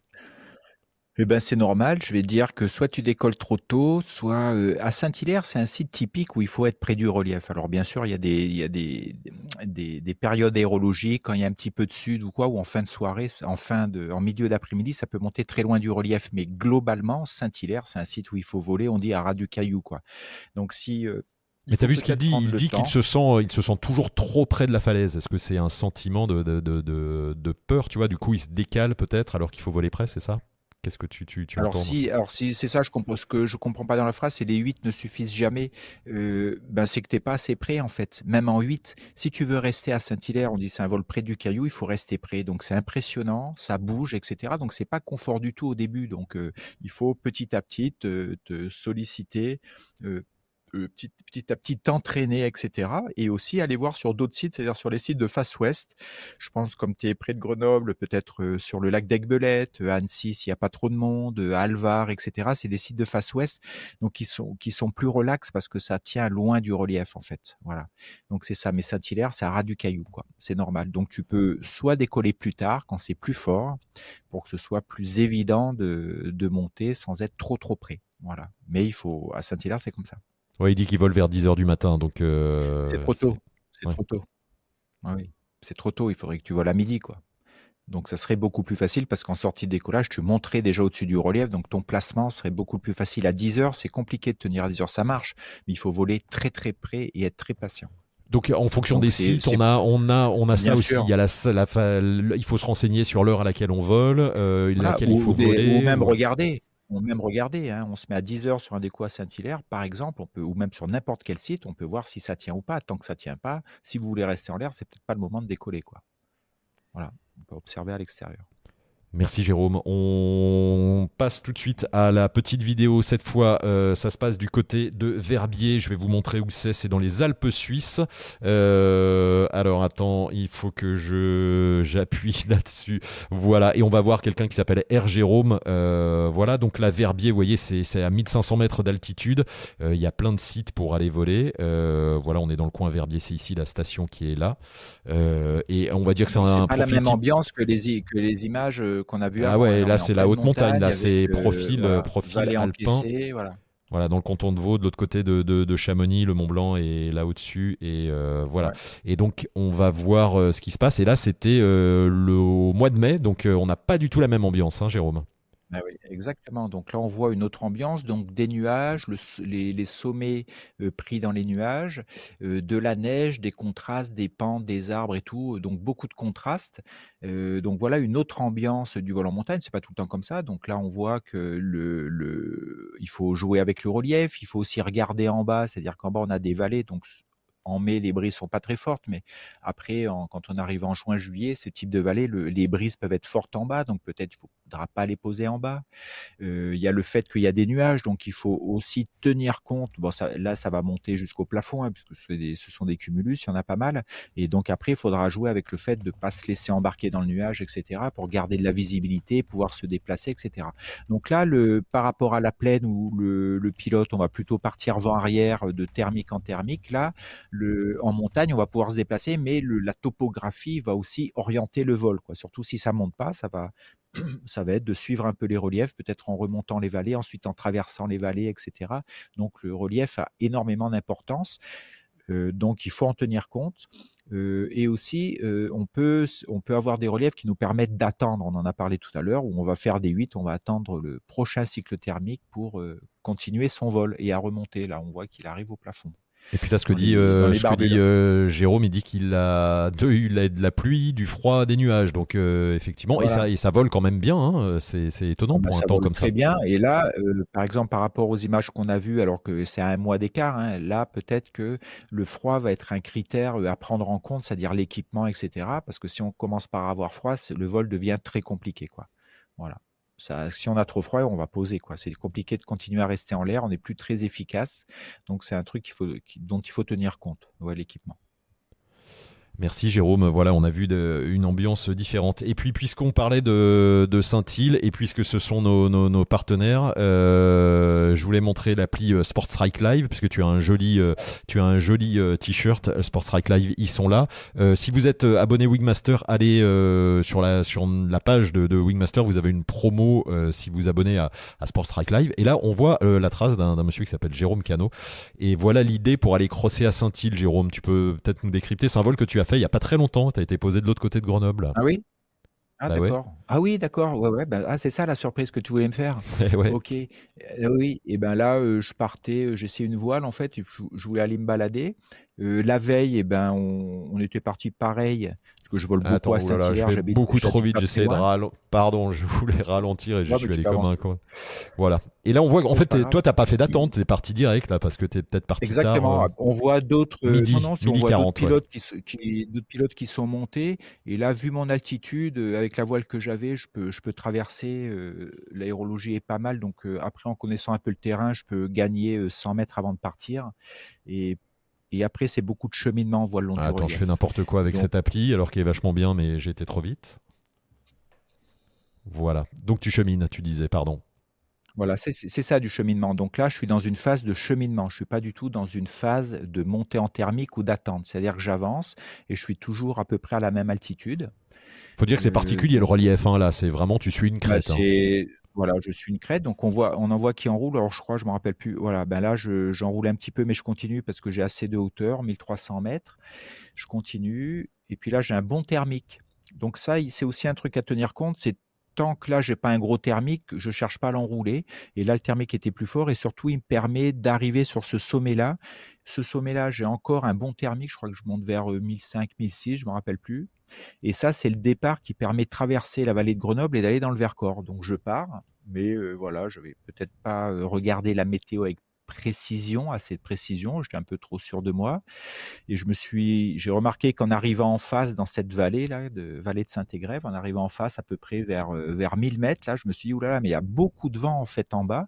Eh ben, c'est normal. Je vais dire que soit tu décolles trop tôt, soit euh, à Saint-Hilaire, c'est un site typique où il faut être près du relief. Alors bien sûr, il y a des, il y a des, des, périodes aérologiques quand il y a un petit peu de sud ou quoi, ou en fin de soirée, en fin de, en milieu d'après-midi, ça peut monter très loin du relief. Mais globalement, Saint-Hilaire, c'est un site où il faut voler. On dit à ras du caillou, quoi. Donc si euh, mais t'as vu ce qu'il dit? Il dit qu'il se sent, il se sent toujours trop près de la falaise. Est-ce que c'est un sentiment de, de, de, de, peur, tu vois? Du coup, il se décale peut-être alors qu'il faut voler près, c'est ça? Qu'est-ce que tu, tu, tu alors si, alors si c'est ça, je comprends. Ce que je comprends pas dans la phrase, c'est les 8 ne suffisent jamais. Euh, ben c'est que t'es pas assez près en fait. Même en 8, si tu veux rester à Saint-Hilaire, on dit c'est un vol près du caillou, il faut rester près. Donc c'est impressionnant, ça bouge, etc. Donc c'est pas confort du tout au début. Donc euh, il faut petit à petit te, te solliciter. Euh, petit, petit, à petit t'entraîner, etc. Et aussi aller voir sur d'autres sites, c'est-à-dire sur les sites de face ouest. Je pense comme tu es près de Grenoble, peut-être sur le lac d'Aigbelette, Annecy s'il n'y a pas trop de monde, Alvar, etc. C'est des sites de face ouest, donc qui sont qui sont plus relax parce que ça tient loin du relief en fait. Voilà. Donc c'est ça. Mais Saint-Hilaire, ça ras du caillou, quoi. C'est normal. Donc tu peux soit décoller plus tard quand c'est plus fort, pour que ce soit plus évident de, de monter sans être trop trop près. Voilà. Mais il faut à Saint-Hilaire, c'est comme ça. Ouais, il dit qu'il vole vers 10h du matin. donc euh, C'est trop tôt. C'est trop tôt. Ah oui. C'est trop tôt. Il faudrait que tu voles à midi. quoi. Donc ça serait beaucoup plus facile parce qu'en sortie de décollage, tu monterais déjà au-dessus du relief. Donc ton placement serait beaucoup plus facile. À 10 heures, c'est compliqué de tenir à 10 heures, ça marche. Mais il faut voler très très près et être très patient. Donc en fonction des sites, on a, on a, on a ça aussi. Il, y a la, il faut se renseigner sur l'heure à laquelle on vole, euh, laquelle il faut voler. Ou même regarder on même regarder, hein, on se met à 10 heures sur un déco à Saint-Hilaire, par exemple, on peut, ou même sur n'importe quel site, on peut voir si ça tient ou pas. Tant que ça tient pas, si vous voulez rester en l'air, c'est peut-être pas le moment de décoller, quoi. Voilà, on peut observer à l'extérieur. Merci Jérôme. On passe tout de suite à la petite vidéo. Cette fois, euh, ça se passe du côté de Verbier. Je vais vous montrer où c'est. C'est dans les Alpes suisses. Euh, alors attends, il faut que je j'appuie *laughs* là-dessus. Voilà. Et on va voir quelqu'un qui s'appelle R. Jérôme. Euh, voilà. Donc la Verbier, vous voyez, c'est à 1500 mètres d'altitude. Il y a plein de sites pour aller voler. voilà, on est dans le coin Verbier. C'est ici la station qui est là. et on va dire que c'est un, pas la même ambiance que les, que les images qu'on a vu. Ah ouais, là c'est la haute montagne, là c'est profil, euh, profil alpin. voilà. Voilà, dans le canton de Vaud, de l'autre côté de, de, Chamonix, le Mont Blanc est là au-dessus. Et euh, voilà. Et donc, on va voir euh, ce qui se passe. Et là, c'était le mois de mai, donc on n'a pas du tout la même ambiance, hein, Jérôme. Ah oui, exactement. Donc là, on voit une autre ambiance, donc des nuages, les, sommets pris dans les nuages, de la neige, des contrastes, des pentes, des arbres et tout, donc beaucoup de contrastes. donc voilà une autre ambiance du vol en montagne. C'est pas tout le temps comme ça. Donc là, on voit que le, le, il faut jouer avec le relief. Il faut aussi regarder en bas, c'est-à-dire qu'en bas on a des vallées, donc en mai, les brises sont pas très fortes, mais après, quand on arrive en juin, juillet, ce type de vallée, les brises peuvent être fortes en bas, donc peut-être il faudra pas les poser en bas. Euh, il y a le fait qu'il y a des nuages, donc il faut aussi tenir compte. Bon, là, ça va monter jusqu'au plafond, hein, puisque ce sont des cumulus, il y en a pas mal. Et donc après, il faudra jouer avec le fait de pas se laisser embarquer dans le nuage, etc., pour garder de la visibilité, pouvoir se déplacer, etc. Donc là, par rapport à la plaine où le, le pilote, on va plutôt partir vent arrière de thermique en thermique. Là, en montagne, on va pouvoir se déplacer, mais la topographie va aussi orienter le vol. Surtout si ça monte pas, ça va, *clears throat* ça va être de suivre un peu les reliefs, peut-être en remontant les vallées, ensuite en traversant les vallées, etc. Donc le relief a énormément d'importance. Euh, donc il faut en tenir compte. Euh, et aussi, euh, on, peut, on peut avoir des reliefs qui nous permettent d'attendre, on en a parlé tout à l'heure, où on va faire des 8, on va attendre le prochain cycle thermique pour continuer son vol et à remonter. Là, on voit qu'il arrive au plafond. Et puis là, ce que dit, euh, ce que dit euh, Jérôme, il dit qu'il a de, il a de la pluie, du froid, des nuages. Donc euh, effectivement, et, ça, et ça vole quand même bien. Hein. C'est, étonnant ah bah, pour un temps comme ça. Très bien. Et là, par exemple, par rapport aux images qu'on a vues, alors que c'est un mois d'écart, hein, là peut-être que le froid va être un critère à prendre en compte, c'est-à-dire l'équipement, etc. Parce que si on commence par avoir froid, le vol devient très compliqué, quoi. Voilà si on a trop froid, on va poser. Quoi. C'est compliqué de continuer à rester en l'air. On n'est plus très efficace. Donc c'est un truc faut, dont il faut tenir compte, l'équipement. Merci Jérôme. Voilà, on a vu une ambiance différente. Et puis, puisqu'on parlait de, Saint-Île et puisque ce sont nos, partenaires, euh, je voulais montrer l'appli euh, Sport Strike Live puisque tu as un joli, euh, tu as un joli t-shirt Sport Strike Live. Ils sont là. si vous êtes abonné Wingmaster, allez sur la sur la page de, Wingmaster. Vous avez une promo si vous abonnez à, à, Sport Strike Live. Et là, on voit la trace d'un monsieur qui s'appelle Jérôme Cano. Et voilà l'idée pour aller crosser à Saint-Île. Jérôme, tu peux peut-être nous décrypter. C'est un vol que tu as fait il n'y a pas très longtemps. Tu as été posé de l'autre côté de Grenoble. Ah oui? Ah bah d'accord. Ah oui, d'accord. Ouais, ouais. Bah, ah, c'est ça la surprise que tu voulais me faire? *laughs* Eh ok. Euh, oui. Et ben là, euh, je partais, euh, j'essayais une voile en fait. Je, voulais aller me balader. La veille, et ben on, on était parti pareil que je vole beaucoup à Saint-Hilaire. beaucoup trop vite, j'essaie de ralentir. Pardon, je voulais ralentir et je suis allé comme un con. Voilà. Et là, on voit, en fait, toi, t'as pas fait d'attente, t'es parti direct là parce que t'es peut-être parti Exactement. tard. Euh, on voit d'autres midi, non, non, si midi on voit 40, pilotes, qui, d'autres pilotes qui sont montés. Et là, vu mon altitude, euh, avec la voile que j'avais, je peux, je peux traverser. Euh, l'aérologie est pas mal, donc après, en connaissant un peu le terrain, je peux gagner 100 mètres avant de partir. Et et après, c'est beaucoup de cheminement en voile longue. attends, je fais n'importe quoi avec cette appli, alors qu'elle est vachement bien, mais j'ai été trop vite. Voilà. Donc tu chemines, tu disais, pardon. Voilà, c'est ça du cheminement. Donc là, je suis dans une phase de cheminement. Je ne suis pas du tout dans une phase de montée en thermique ou d'attente. C'est-à-dire que j'avance et je suis toujours à peu près à la même altitude. faut dire que c'est euh, particulier le relief. Hein, là, c'est vraiment, tu suis une bah, crête. Hein. Voilà, je suis une crête, donc on voit, en voit qui enroule. Alors je crois, je me rappelle plus. Voilà, ben là, j'enroule un petit peu, mais je continue parce que j'ai assez de hauteur, 1300 mètres. Je continue, et puis là, j'ai un bon thermique. Donc ça, c'est aussi un truc à tenir compte. C'est tant que là, j'ai pas un gros thermique, je cherche pas à l'enrouler. Et là, le thermique était plus fort, et surtout, il me permet d'arriver sur ce sommet-là. Ce sommet-là, j'ai encore un bon thermique. Je crois que je monte vers 1005, euh, 1006, je me rappelle plus. Et ça, c'est le départ qui permet de traverser la vallée de Grenoble et d'aller dans le Vercors. Donc je pars, mais euh, voilà, je vais peut-être pas euh, regarder la météo avec précision, assez de précision. J'étais un peu trop sûr de moi. Et je me suis, j'ai remarqué qu'en arrivant en face dans cette vallée là, de vallée de Saint-Égrève, en arrivant en face à peu près vers euh, vers 1000 mètres, là, je me suis dit oulala, mais il y a beaucoup de vent en fait en bas.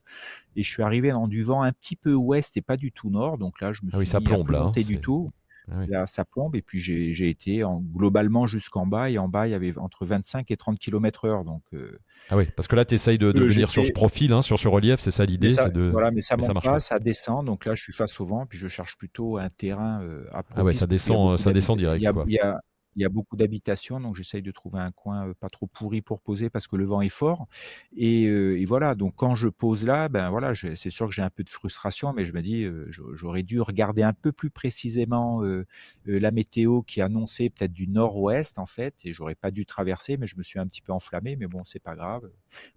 Et je suis arrivé dans du vent un petit peu ouest et pas du tout nord. Donc là, je me suis ah oui, ça plombe, là, hein, du tout. Ah Là, ça plombe et puis j'ai été en, globalement jusqu'en bas et en bas il y avait entre 25 et 30 km heure. Donc, euh, ah oui, parce que là tu essayes de, de venir sur ce profil, hein, sur ce relief, c'est ça l'idée. De... Voilà, mais ça monte ça pas, ça descend. Donc là je suis face au vent puis je cherche plutôt un terrain euh, à Ah ouais, ça descend, ça descend direct. Il y a, il y a beaucoup d'habitations, donc j'essaye de trouver un coin pas trop pourri pour poser parce que le vent est fort. Et, voilà, donc quand je pose là, ben voilà, c'est sûr que j'ai un peu de frustration, mais je me dis, j'aurais dû regarder un peu plus précisément la météo qui annonçait peut-être du nord-ouest en fait, et j'aurais pas dû traverser, mais je me suis un petit peu enflammé, mais bon, c'est pas grave.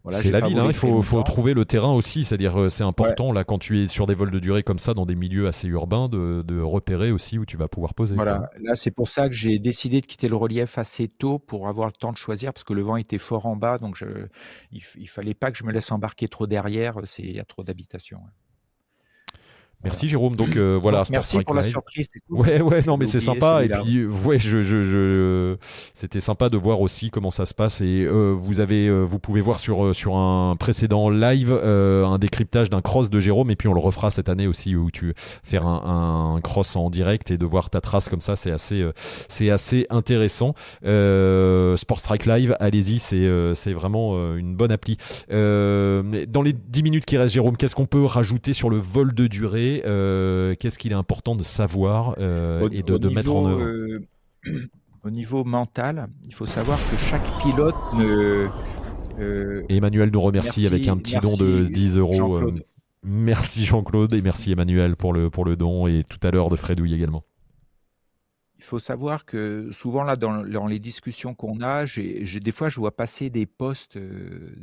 Voilà, c'est la ville, hein, il faut, faut trouver le terrain aussi, c'est-à-dire c'est important là quand tu es sur des vols de durée comme ça dans des milieux assez urbains de, de repérer aussi où tu vas pouvoir poser. Voilà, là c'est pour ça que j'ai décidé quitter le relief assez tôt pour avoir le temps de choisir parce que le vent était fort en bas, donc je, il, ne fallait pas que je me laisse embarquer trop derrière. C'est il y a trop d'habitations. Merci Jérôme. Donc euh, voilà. merci pour la surprise. Ouais, ouais, non, mais c'est sympa. Et puis, ouais, je, je, c'était sympa de voir aussi comment ça se passe. Et euh, vous avez, euh, vous pouvez voir sur sur un précédent live un décryptage d'un cross de Jérôme. Et puis on le refera cette année aussi où tu faire un, un cross en direct et de voir ta trace comme ça, c'est assez, c'est assez intéressant. Sport Strike Live, allez-y, c'est c'est vraiment une bonne appli. dans les 10 minutes qui restent, Jérôme, qu'est-ce qu'on peut rajouter sur le vol de durée? Euh, qu'est-ce qu'il est important de savoir euh, et de, mettre en œuvre euh, *clears throat* Au niveau mental, il faut savoir que chaque pilote ne. Emmanuel nous remercie avec un petit don de 10 euros. merci Jean-Claude et merci Emmanuel pour le, pour le don et tout à l'heure de Fredouille également. Il faut savoir que souvent là dans, les discussions qu'on a, j'ai, des fois je vois passer des posts euh,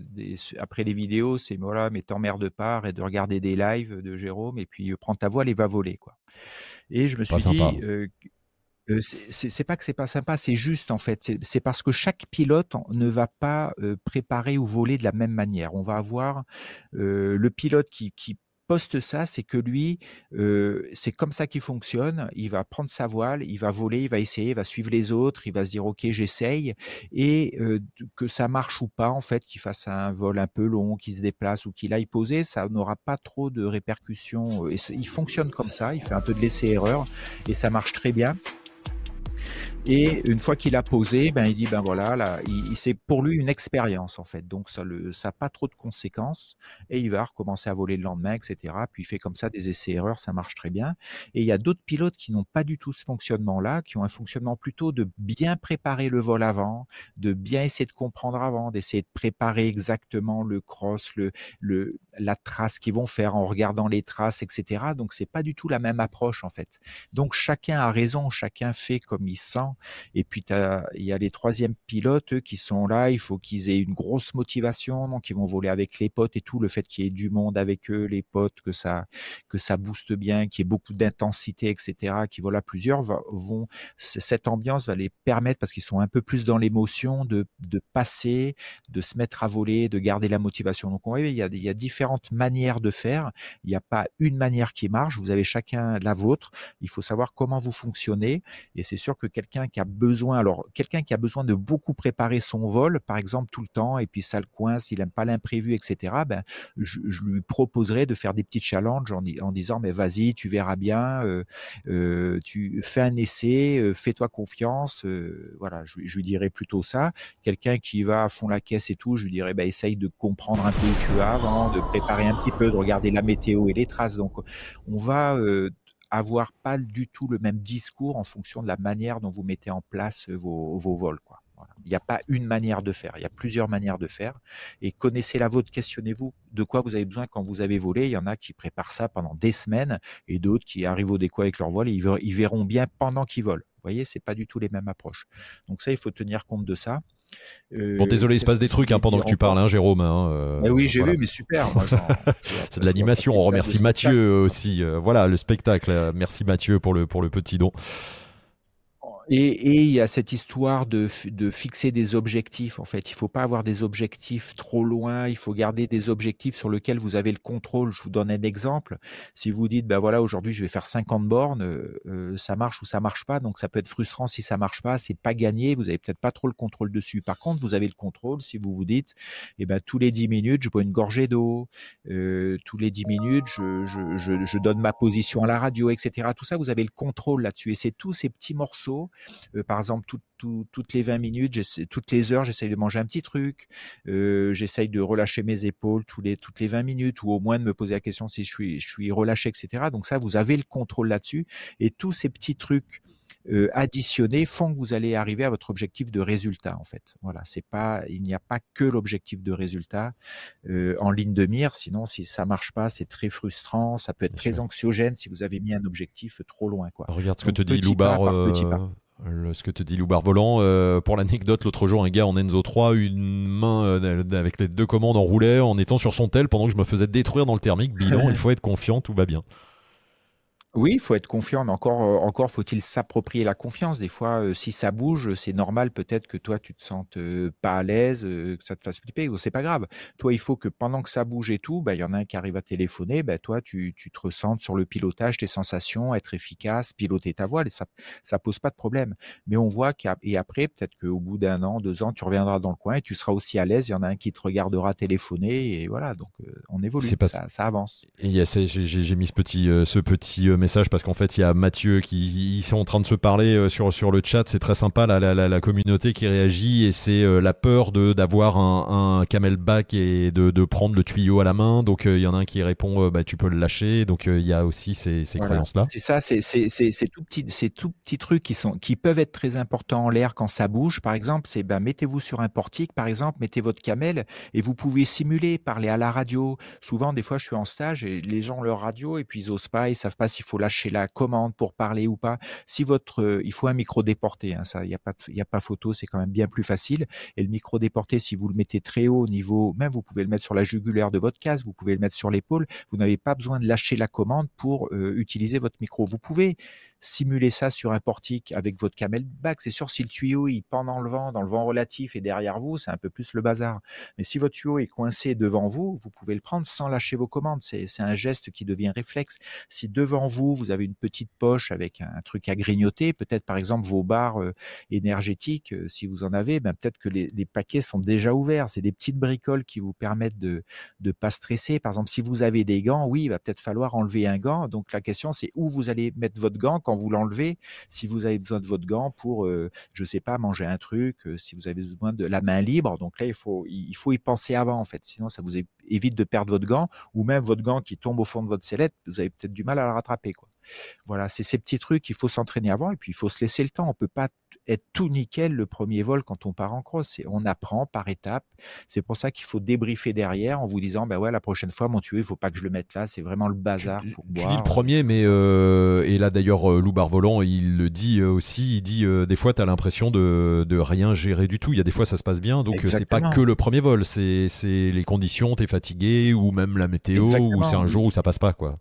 après les vidéos, c'est voilà, mais t'emmerdes pas, et de regarder des lives de Jérôme et puis euh, prends ta voile et va voler quoi. Et je me suis dit, euh, c'est, pas que c'est pas sympa, c'est juste en fait. C'est, parce que chaque pilote ne va pas préparer ou voler de la même manière. On va avoir le pilote qui, qui poste ça, c'est que lui, c'est comme ça qu'il fonctionne. Il va prendre sa voile, il va voler, il va essayer, il va suivre les autres, il va se dire ok, j'essaye, et que ça marche ou pas, en fait, qu'il fasse un vol un peu long, qu'il se déplace ou qu'il aille poser, ça n'aura pas trop de répercussions. Et il fonctionne comme ça, il fait un peu de laisser-erreur, et ça marche très bien. Et une fois qu'il a posé, ben il dit ben voilà, là, il, c'est pour lui une expérience en fait, donc ça le, ça pas trop de conséquences et il va recommencer à voler le lendemain, etc. Puis il fait comme ça des essais-erreurs, ça marche très bien. Et il y a d'autres pilotes qui n'ont pas du tout ce fonctionnement-là, qui ont un fonctionnement plutôt de bien préparer le vol avant, de bien essayer de comprendre avant, d'essayer de préparer exactement le cross, le, le, la trace qu'ils vont faire en regardant les traces, etc. Donc c'est pas du tout la même approche en fait. Donc chacun a raison, chacun fait comme il sent et puis, il y a les troisièmes pilotes qui sont là. Il faut qu'ils aient une grosse motivation. Donc, ils vont voler avec les potes et tout. Le fait qu'il y ait du monde avec eux, les potes, que ça, que ça booste bien, qu'il y ait beaucoup d'intensité, etc., qui volent à plusieurs, vont, cette ambiance va les permettre, parce qu'ils sont un peu plus dans l'émotion, de, de passer, de se mettre à voler, de garder la motivation. Donc, on voit, il y a, il y a différentes manières de faire. Il n'y a pas une manière qui marche. Vous avez chacun la vôtre. Il faut savoir comment vous fonctionnez. Et c'est sûr que quelqu'un qui a besoin, alors quelqu'un qui a besoin de beaucoup préparer son vol, par exemple tout le temps, et puis ça le coince, il n'aime pas l'imprévu, etc. Ben, je, lui proposerais de faire des petits challenges en, disant mais vas-y, tu verras bien, euh, euh, tu fais un essai, euh, fais-toi confiance, voilà, je, lui dirais plutôt ça. Quelqu'un qui va à fond la caisse et tout, je lui dirais ben, essaye de comprendre un peu où tu vas avant, de préparer un petit peu, de regarder la météo et les traces. Donc on va avoir pas du tout le même discours en fonction de la manière dont vous mettez en place vos, vols. Il n'y a pas une manière de faire, il y a plusieurs manières de faire. Et connaissez la vôtre, questionnez-vous de quoi vous avez besoin quand vous avez volé. Il y en a qui préparent ça pendant des semaines et d'autres qui arrivent au déco avec leur voile et ils verront bien pendant qu'ils volent. Vous voyez, c'est pas du tout les mêmes approches. Donc ça, il faut tenir compte de ça. Euh, bon, désolé, il se passe des trucs hein, pendant que tu parles, hein, Jérôme. Hein, euh, eh oui, j'ai vu, mais super. *laughs* c'est de l'animation. On remercie Mathieu aussi. Euh, voilà, le spectacle. Merci Mathieu pour le, pour le petit don. Et, il y a cette histoire de, de, fixer des objectifs. En fait, il faut pas avoir des objectifs trop loin. Il faut garder des objectifs sur lesquels vous avez le contrôle. Je vous donne un exemple. Si vous dites, ben voilà, aujourd'hui je vais faire 50 bornes, euh, ça marche ou ça marche pas. Donc ça peut être frustrant si ça marche pas. C'est pas gagné. Vous avez peut-être pas trop le contrôle dessus. Par contre, vous avez le contrôle si vous vous dites, eh ben tous les 10 minutes, je bois une gorgée d'eau. Euh, tous les 10 minutes, je, je, je, donne ma position à la radio, etc. Tout ça, vous avez le contrôle là-dessus. Et c'est tous ces petits morceaux euh, par exemple, toutes les 20 minutes, toutes les heures, j'essaye de manger un petit truc. Euh, j'essaye de relâcher mes épaules tous les, toutes les 20 minutes ou au moins de me poser la question si je suis, je suis relâché, etc. Donc ça, vous avez le contrôle là-dessus. Et tous ces petits trucs euh, additionnés font que vous allez arriver à votre objectif de résultat en fait. Voilà, c'est pas, il n'y a pas que l'objectif de résultat euh, en ligne de mire. Sinon, si ça marche pas, c'est très frustrant. Ça peut être très anxiogène si vous avez mis un objectif trop loin. Quoi. Regarde ce que te dit Loubar ce que te dit Lou Barvolant. Euh, pour l'anecdote, l'autre jour, un gars en Enzo 3, une main euh, avec les deux commandes enroulait en étant sur son tel pendant que je me faisais détruire dans le thermique. Bilan, *laughs* il faut être confiant, tout va bien. Oui, il faut être confiant, mais encore, euh, encore faut-il s'approprier la confiance. Des fois, euh, si ça bouge, c'est normal peut-être que toi, tu te sentes euh, pas à l'aise, que ça te fasse flipper. C'est pas grave. Toi, il faut que pendant que ça bouge et tout, bah, il y en a un qui arrive à téléphoner, bah, toi, tu, tu te ressentes sur le pilotage, tes sensations, être efficace, piloter ta voix, et ça, ça pose pas de problème. Mais on voit et après, peut-être qu'au bout d'un an, deux ans, tu reviendras dans le coin et tu seras aussi à l'aise. Il y en a un qui te regardera téléphoner et voilà. Donc, on évolue, ça, ça, avance. Et j'ai mis ce petit, ce petit message parce qu'en fait, il y a Mathieu qui ils sont en train de se parler euh, sur, sur le chat. C'est très sympa, la, la, la, communauté qui réagit et c'est euh, la peur de d'avoir un, un camelback et de, de prendre le tuyau à la main. Donc, euh, il y en a un qui répond bah, tu peux le lâcher. Donc, il y a aussi ces, ces croyances-là. C'est ça, c'est tout petit, ces tout petits trucs qui, sont, qui peuvent être très importants en l'air quand ça bouge. Par exemple, c'est ben, mettez-vous sur un portique, par exemple, mettez votre camel et vous pouvez simuler, parler à la radio. Souvent, des fois, je suis en stage et les gens ont leur radio et puis ils osent pas, ils savent pas s'il faut lâcher la commande pour parler ou pas. Si votre, euh, il faut un micro déporté, hein, ça, il n'y a pas, il a pas photo, c'est quand même bien plus facile. Et le micro déporté, si vous le mettez très haut au niveau, même vous pouvez le mettre sur la jugulaire de votre casque, vous pouvez le mettre sur l'épaule. Vous n'avez pas besoin de lâcher la commande pour euh, utiliser votre micro. Vous pouvez simuler ça sur un portique avec votre camelback. C'est sûr, si le tuyau il pend dans le vent, dans le vent relatif et derrière vous, c'est un peu plus le bazar. Mais si votre tuyau est coincé devant vous, vous pouvez le prendre sans lâcher vos commandes. C'est un geste qui devient réflexe. Si devant vous, vous avez une petite poche avec un, truc à grignoter, peut-être par exemple vos barres euh, énergétiques, euh, si vous en avez, ben peut-être que les, les, paquets sont déjà ouverts. C'est des petites bricoles qui vous permettent de ne pas stresser. Par exemple, si vous avez des gants, oui, il va peut-être falloir enlever un gant. Donc la question, c'est où vous allez mettre votre gant vous l'enlevez, si vous avez besoin de votre gant pour, je euh, je sais pas, manger un truc, euh, si vous avez besoin de la main libre, donc là il faut il faut y penser avant en fait, sinon ça vous évite de perdre votre gant ou même votre gant qui tombe au fond de votre sellette, vous avez peut-être du mal à la rattraper quoi. Voilà, c'est ces petits trucs, il faut s'entraîner avant et puis il faut se laisser le temps. On peut pas être tout nickel le premier vol quand on part en cross. On apprend par étapes. C'est pour ça qu'il faut débriefer derrière en vous disant, ben ouais, la prochaine fois, mon tuyau, il faut pas que je le mette là. C'est vraiment le bazar pour tu, dis le premier, mais euh, et là d'ailleurs, euh, Lou Barvolant, il le dit euh, aussi. Il dit des fois, tu as l'impression de, de rien gérer du tout. Il y a des fois, ça se passe bien. Donc c'est pas que le premier vol, c'est les conditions, tu es fatigué ou même la météo ou c'est un jour où ça passe pas quoi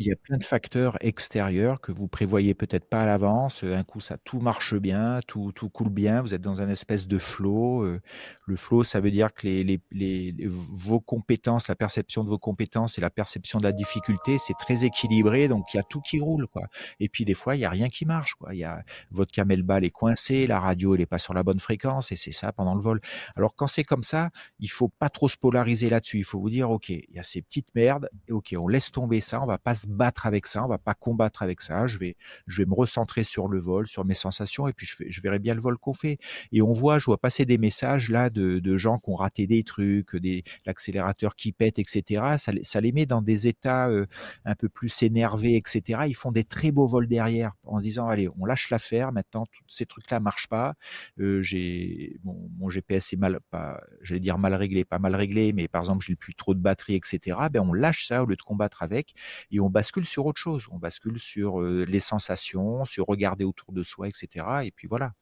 il y a plein de facteurs extérieurs que vous prévoyez peut-être pas à l'avance. Un coup, ça tout marche bien, tout, tout coule bien. Vous êtes dans un espèce de flow. Euh, le flow, ça veut dire que les, les, vos compétences, la perception de vos compétences et la perception de la difficulté, c'est très équilibré. Donc, il y a tout qui roule, quoi. Et puis, des fois, il y a rien qui marche, quoi. Il y a votre camelball est coincé, la radio, elle est pas sur la bonne fréquence et c'est ça pendant le vol. Alors, quand c'est comme ça, il faut pas trop se polariser là-dessus. Il faut vous dire, OK, il y a ces petites merdes. OK, on laisse tomber ça. On va pas se battre avec ça, on va pas combattre avec ça. Je vais, je vais me recentrer sur le vol, sur mes sensations, et puis je, je verrai bien le vol qu'on fait. Et on voit, je vois passer des messages là de, de gens qui ont raté des trucs, des l'accélérateur qui pète, etc. Ça, ça, les met dans des états euh, un peu plus énervés, etc. Ils font des très beaux vols derrière en disant allez, on lâche l'affaire. Maintenant, tous ces trucs-là marchent pas. Euh, j'ai mon, mon, GPS est mal, pas, j'allais dire mal réglé, pas mal réglé, mais par exemple j'ai plus trop de batterie, etc. Ben on lâche ça au lieu de combattre avec et on bascule sur autre chose. On bascule sur les sensations, sur regarder autour de soi, etc. Et puis voilà.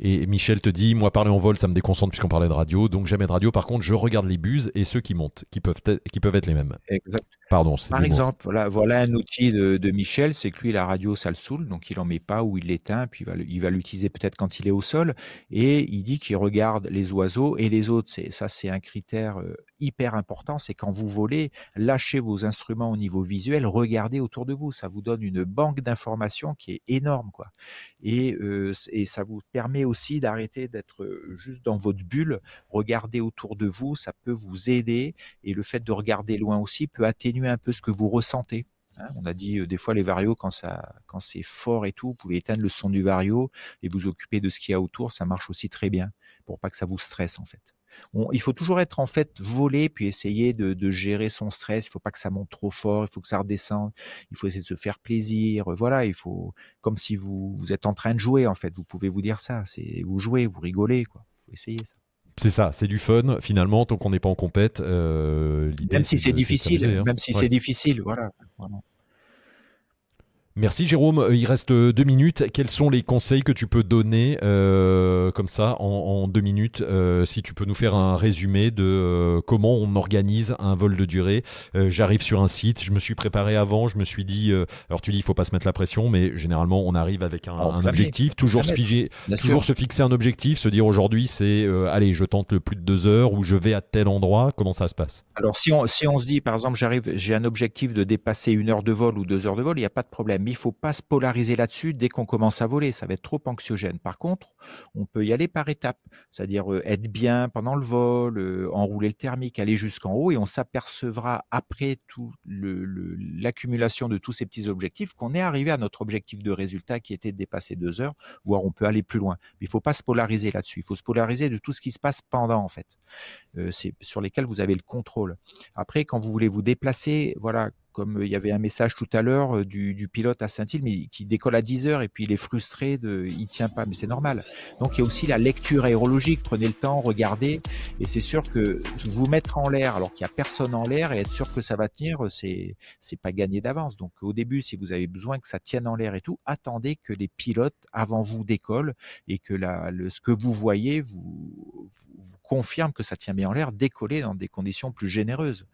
Et Michel te dit, moi parler en vol, ça me déconcentre puisqu'on parlait de radio, donc jamais de radio. Par contre, je regarde les buses et ceux qui montent, qui peuvent être, qui peuvent être les mêmes. Exact. Pardon. Par exemple, voilà, voilà un outil de, Michel, c'est que lui, la radio, ça le saoule, donc il en met pas ou il l'éteint, puis il va, l'utiliser peut-être quand il est au sol. Et il dit qu'il regarde les oiseaux et les autres. Ça, c'est un critère hyper important. C'est quand vous volez, lâchez vos instruments au niveau visuel, regardez autour de vous. Ça vous donne une banque d'informations qui est énorme, quoi. Et, et ça vous permet aussi d'arrêter d'être juste dans votre bulle. Regardez autour de vous, ça peut vous aider. Et le fait de regarder loin aussi peut atténuer un peu ce que vous ressentez. Hein. on a dit euh, des fois les varios quand ça quand c'est fort et tout, vous pouvez éteindre le son du vario et vous occuper de ce qu'il y a autour, ça marche aussi très bien pour pas que ça vous stresse en fait. Il faut toujours être en fait volé puis essayer de, gérer son stress. Il faut pas que ça monte trop fort, il faut que ça redescende. Il faut essayer de se faire plaisir. Voilà, il faut comme si vous, vous êtes en train de jouer en fait. Vous pouvez vous dire ça. C'est vous jouez, vous rigolez quoi. Faut essayer ça. C'est ça, c'est du fun finalement, tant qu'on n'est pas en compète. Euh, même si c'est difficile, hein. même si c'est difficile, voilà. Merci Jérôme. Euh, il reste euh, deux minutes. Quels sont les conseils que tu peux donner euh, comme ça en, deux minutes Si tu peux nous faire un résumé de comment on organise un vol de durée? J'arrive sur un site, je me suis préparé avant, je me suis dit. alors tu dis il faut pas se mettre la pression, mais généralement on arrive avec un, objectif, toujours se figer, toujours se fixer un objectif, se dire aujourd'hui c'est allez je tente le plus de deux heures ou je vais à tel endroit. Comment ça se passe? Alors si on si on se dit par exemple j'arrive j'ai un objectif de dépasser une heure de vol ou deux heures de vol, il n'y a pas de problème mais il faut pas se polariser là-dessus dès qu'on commence à voler. Ça va être trop anxiogène. Par contre, on peut y aller par étapes, c'est-à-dire euh, être bien pendant le vol, euh, enrouler le thermique, aller jusqu'en haut, et on s'apercevra après tout l'accumulation de tous ces petits objectifs qu'on est arrivé à notre objectif de résultat qui était de dépasser deux heures, voire on peut aller plus loin. Mais il faut pas se polariser là-dessus. Il faut se polariser de tout ce qui se passe pendant en fait. Euh, sur lesquels vous avez le contrôle. Après, quand vous voulez vous déplacer, voilà, comme il y avait un message tout à l'heure du, pilote à Saint-Île, mais qui décolle à 10 heures et puis il est frustré, de, il tient pas, mais c'est normal. Donc il y a aussi la lecture aérologique, prenez le temps, regardez, et c'est sûr que vous mettre en l'air alors qu'il y a personne en l'air et être sûr que ça va tenir, c'est c'est pas gagné d'avance. Donc au début, si vous avez besoin que ça tienne en l'air et tout, attendez que les pilotes avant vous décollent et que la, le, ce que vous voyez vous, vous confirme que ça tient bien en l'air, décoller dans des conditions plus généreuses,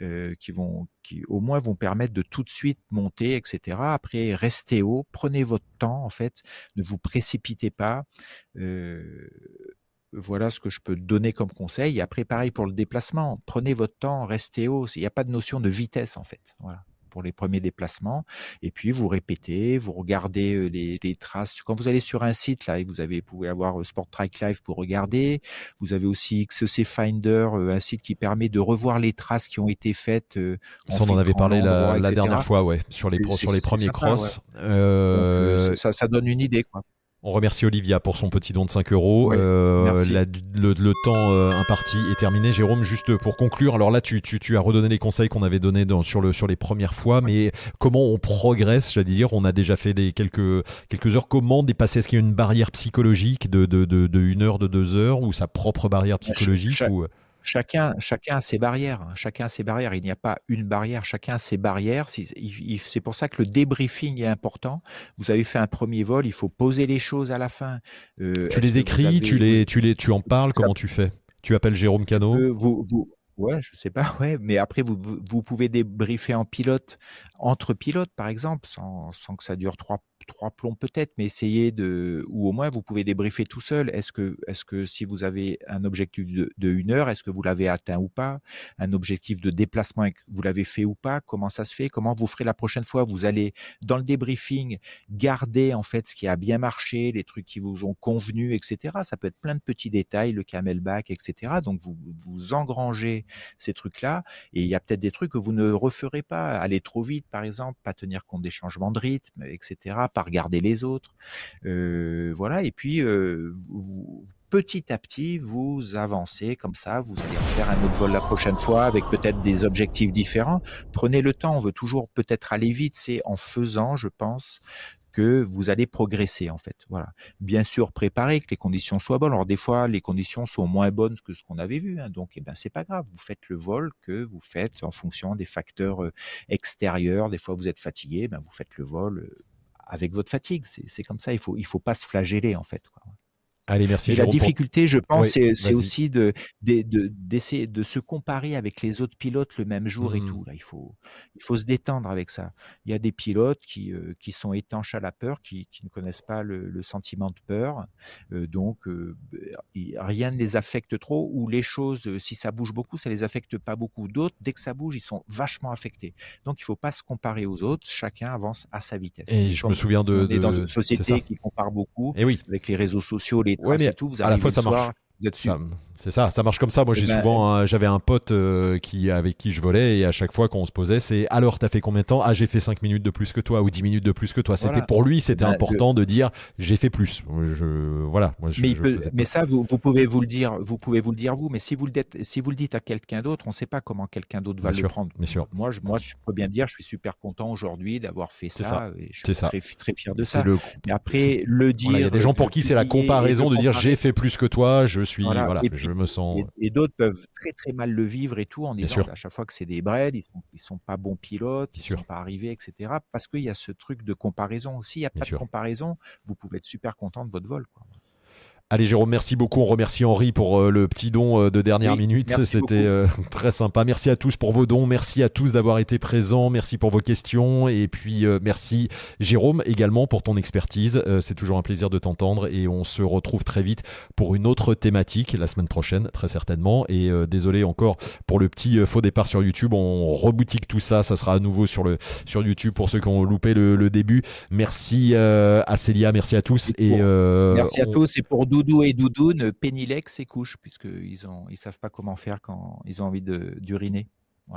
euh, qui vont, qui au moins vont permettre de tout de suite monter, etc. Après, restez haut, prenez votre temps, en fait, ne vous précipitez pas. Euh, voilà ce que je peux donner comme conseil. Après, pareil pour le déplacement, prenez votre temps, restez haut. Il n'y a pas de notion de vitesse, en fait. Voilà pour les premiers déplacements. Et puis vous répétez, vous regardez les, traces. Quand vous allez sur un site, là, vous, avez, pouvez avoir Sport Track Live pour regarder. Vous avez aussi XC Finder, un site qui permet de revoir les traces qui ont été faites. on en avait parlé la, dernière fois, ouais, sur les, sur les premiers cross. ça, ça, donne une idée, quoi. On remercie Olivia pour son petit don de 5 euros. Euh, le, temps euh, imparti est terminé. Jérôme, juste pour conclure, alors là, tu, as redonné les conseils qu'on avait donnés sur, le, sur les premières fois, mais comment on progresse, j'allais dire? On a déjà fait des, quelques, quelques heures. Comment dépasser? Est-ce qu'il y a une barrière psychologique de, de, de, une heure, de deux heures, ou sa propre barrière psychologique ou... Chacun, chacun a ses barrières. Hein. Chacun a ses barrières. Il n'y a pas une barrière. Chacun a ses barrières. C'est pour ça que le débriefing est important. Vous avez fait un premier vol. Il faut poser les choses à la fin. Euh, tu les écris, tu les, tu les, tu en parles. Comment tu fais? Tu appelles Jérôme Cano? Euh, vous, vous, Ouais, je sais pas, *laughs* ouais, mais après vous, vous pouvez débriefer en pilote, entre pilotes par exemple, sans, sans que ça dure trois, trois plombs peut-être, mais essayez de, ou au moins vous pouvez débriefer tout seul. Est-ce que, est-ce que si vous avez un objectif de, une heure, est-ce que vous l'avez atteint ou pas? Un objectif de déplacement, vous l'avez fait ou pas? Comment ça se fait? Comment vous ferez la prochaine fois? Vous allez dans le débriefing garder en fait ce qui a bien marché, les trucs qui vous ont convenu, etc. Ça peut être plein de petits détails, le camelback, etc. Donc vous vous engrangez ces trucs-là, et il y a peut-être des trucs que vous ne referez pas. Aller trop vite, par exemple, pas tenir compte des changements de rythme, etc pas regarder les autres. Euh, voilà, et puis euh, petit à petit, vous avancez comme ça, vous allez faire un autre vol la prochaine fois avec peut-être des objectifs différents. Prenez le temps, on veut toujours peut-être aller vite, c'est en faisant, je pense, que vous allez progresser en fait. Voilà. Bien sûr, préparer que les conditions soient bonnes. Alors des fois, les conditions sont moins bonnes que ce qu'on avait vu, hein. donc eh ben c'est pas grave. Vous faites le vol que vous faites en fonction des facteurs euh, extérieurs. Des fois, vous êtes fatigué, ben vous faites le vol avec votre fatigue. C'est comme ça, il faut, il faut pas se flageller en fait. Allez, merci. Et la difficulté, je pense, c'est aussi de, d'essayer de, se comparer avec les autres pilotes le même jour et mmh. tout. Là, il faut, il faut se détendre avec ça. Il y a des pilotes qui, euh, qui sont étanches à la peur, qui, qui ne connaissent pas le, sentiment de peur. Euh, donc, euh, rien ne les affecte trop. Ou les choses, si ça bouge beaucoup, ça les affecte pas beaucoup. D'autres, dès que ça bouge, ils sont vachement affectés. Donc, il faut pas se comparer aux autres. Chacun avance à sa vitesse. Et je me souviens de. On est dans une société qui compare beaucoup. Et oui. Avec les réseaux sociaux, les ouais, mais tout, vous à la fois ça marche. C'est ça, ça marche comme ça. Moi, j'ai eh ben, souvent, j'avais un pote euh, qui, avec qui je volais et à chaque fois qu'on se posait, c'est alors, t'as fait combien de temps? Ah, j'ai fait 5 minutes de plus que toi ou 10 minutes de plus que toi. C'était pour lui, c'était ben, important de dire j'ai fait plus. Je, voilà. Moi, mais, mais ça, vous, vous, pouvez vous le dire, vous pouvez vous le dire vous. Mais si vous le dites, si vous le dites à quelqu'un d'autre, on ne sait pas comment quelqu'un d'autre va le prendre. Bien sûr. Moi, je, moi, je peux bien dire, je suis super content aujourd'hui d'avoir fait ça. Et je suis très, très, fier de ça. Le... Mais après, le dire. Il y a des gens pour qui c'est la comparaison de dire j'ai fait plus que toi. Je suis, voilà, je me sens. Et, d'autres peuvent très très mal le vivre et tout en disant à chaque fois que c'est des braids, ils sont, ils sont pas bons pilotes, ils ne sont pas arrivés, etc. Parce qu'il y a ce truc de comparaison aussi. Il n'y a pas de comparaison, vous pouvez être super content de votre vol. Quoi. Allez Jérôme, merci beaucoup. On remercie Henri pour euh, le petit don euh, de dernière minute. C'était euh, *laughs* très sympa. Merci à tous pour vos dons. Merci à tous d'avoir été présents. Merci pour vos questions. Et puis merci Jérôme également pour ton expertise. C'est toujours un plaisir de t'entendre. Et on se retrouve très vite pour une autre thématique la semaine prochaine, très certainement. Et désolé encore pour le petit faux départ sur YouTube. On reboutique tout ça. Ça sera à nouveau sur, le, sur YouTube pour ceux qui ont loupé le, début. Merci à Célia. Merci à tous. Et, merci à tous. Et pour Doudou et Doudoune, Pénilex et couche, puisqu'ils ne ils savent pas comment faire quand ils ont envie d'uriner.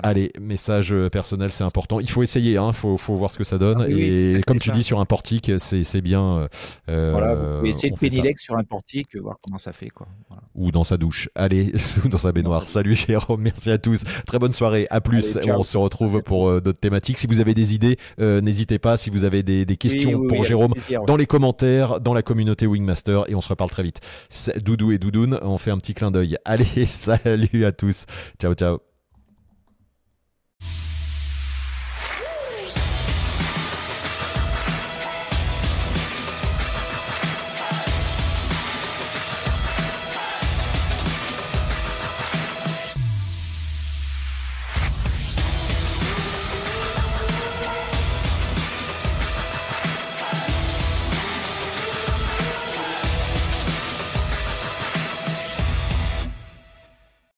Allez, message euh, personnel, c'est important. Il faut essayer, il hein, faut, faut, voir ce que ça donne. Ah et comme tu dis sur un portique, c'est bien. Euh, voilà, vous pouvez essayer de pénilex sur un portique, voir comment ça fait. Quoi. Ou dans sa douche. Allez, *laughs* ou dans sa baignoire. Salut Jérôme, merci à tous. Très bonne soirée. À plus. on se retrouve pour euh, d'autres thématiques. Si vous avez des idées, n'hésitez pas. Si vous avez des, des questions pour Jérôme, dans les commentaires, dans la communauté Wingmaster. Et on se reparle très vite. Doudou et Doudoune, on fait un petit clin d'œil. Allez, *laughs* salut à tous. Ciao, ciao.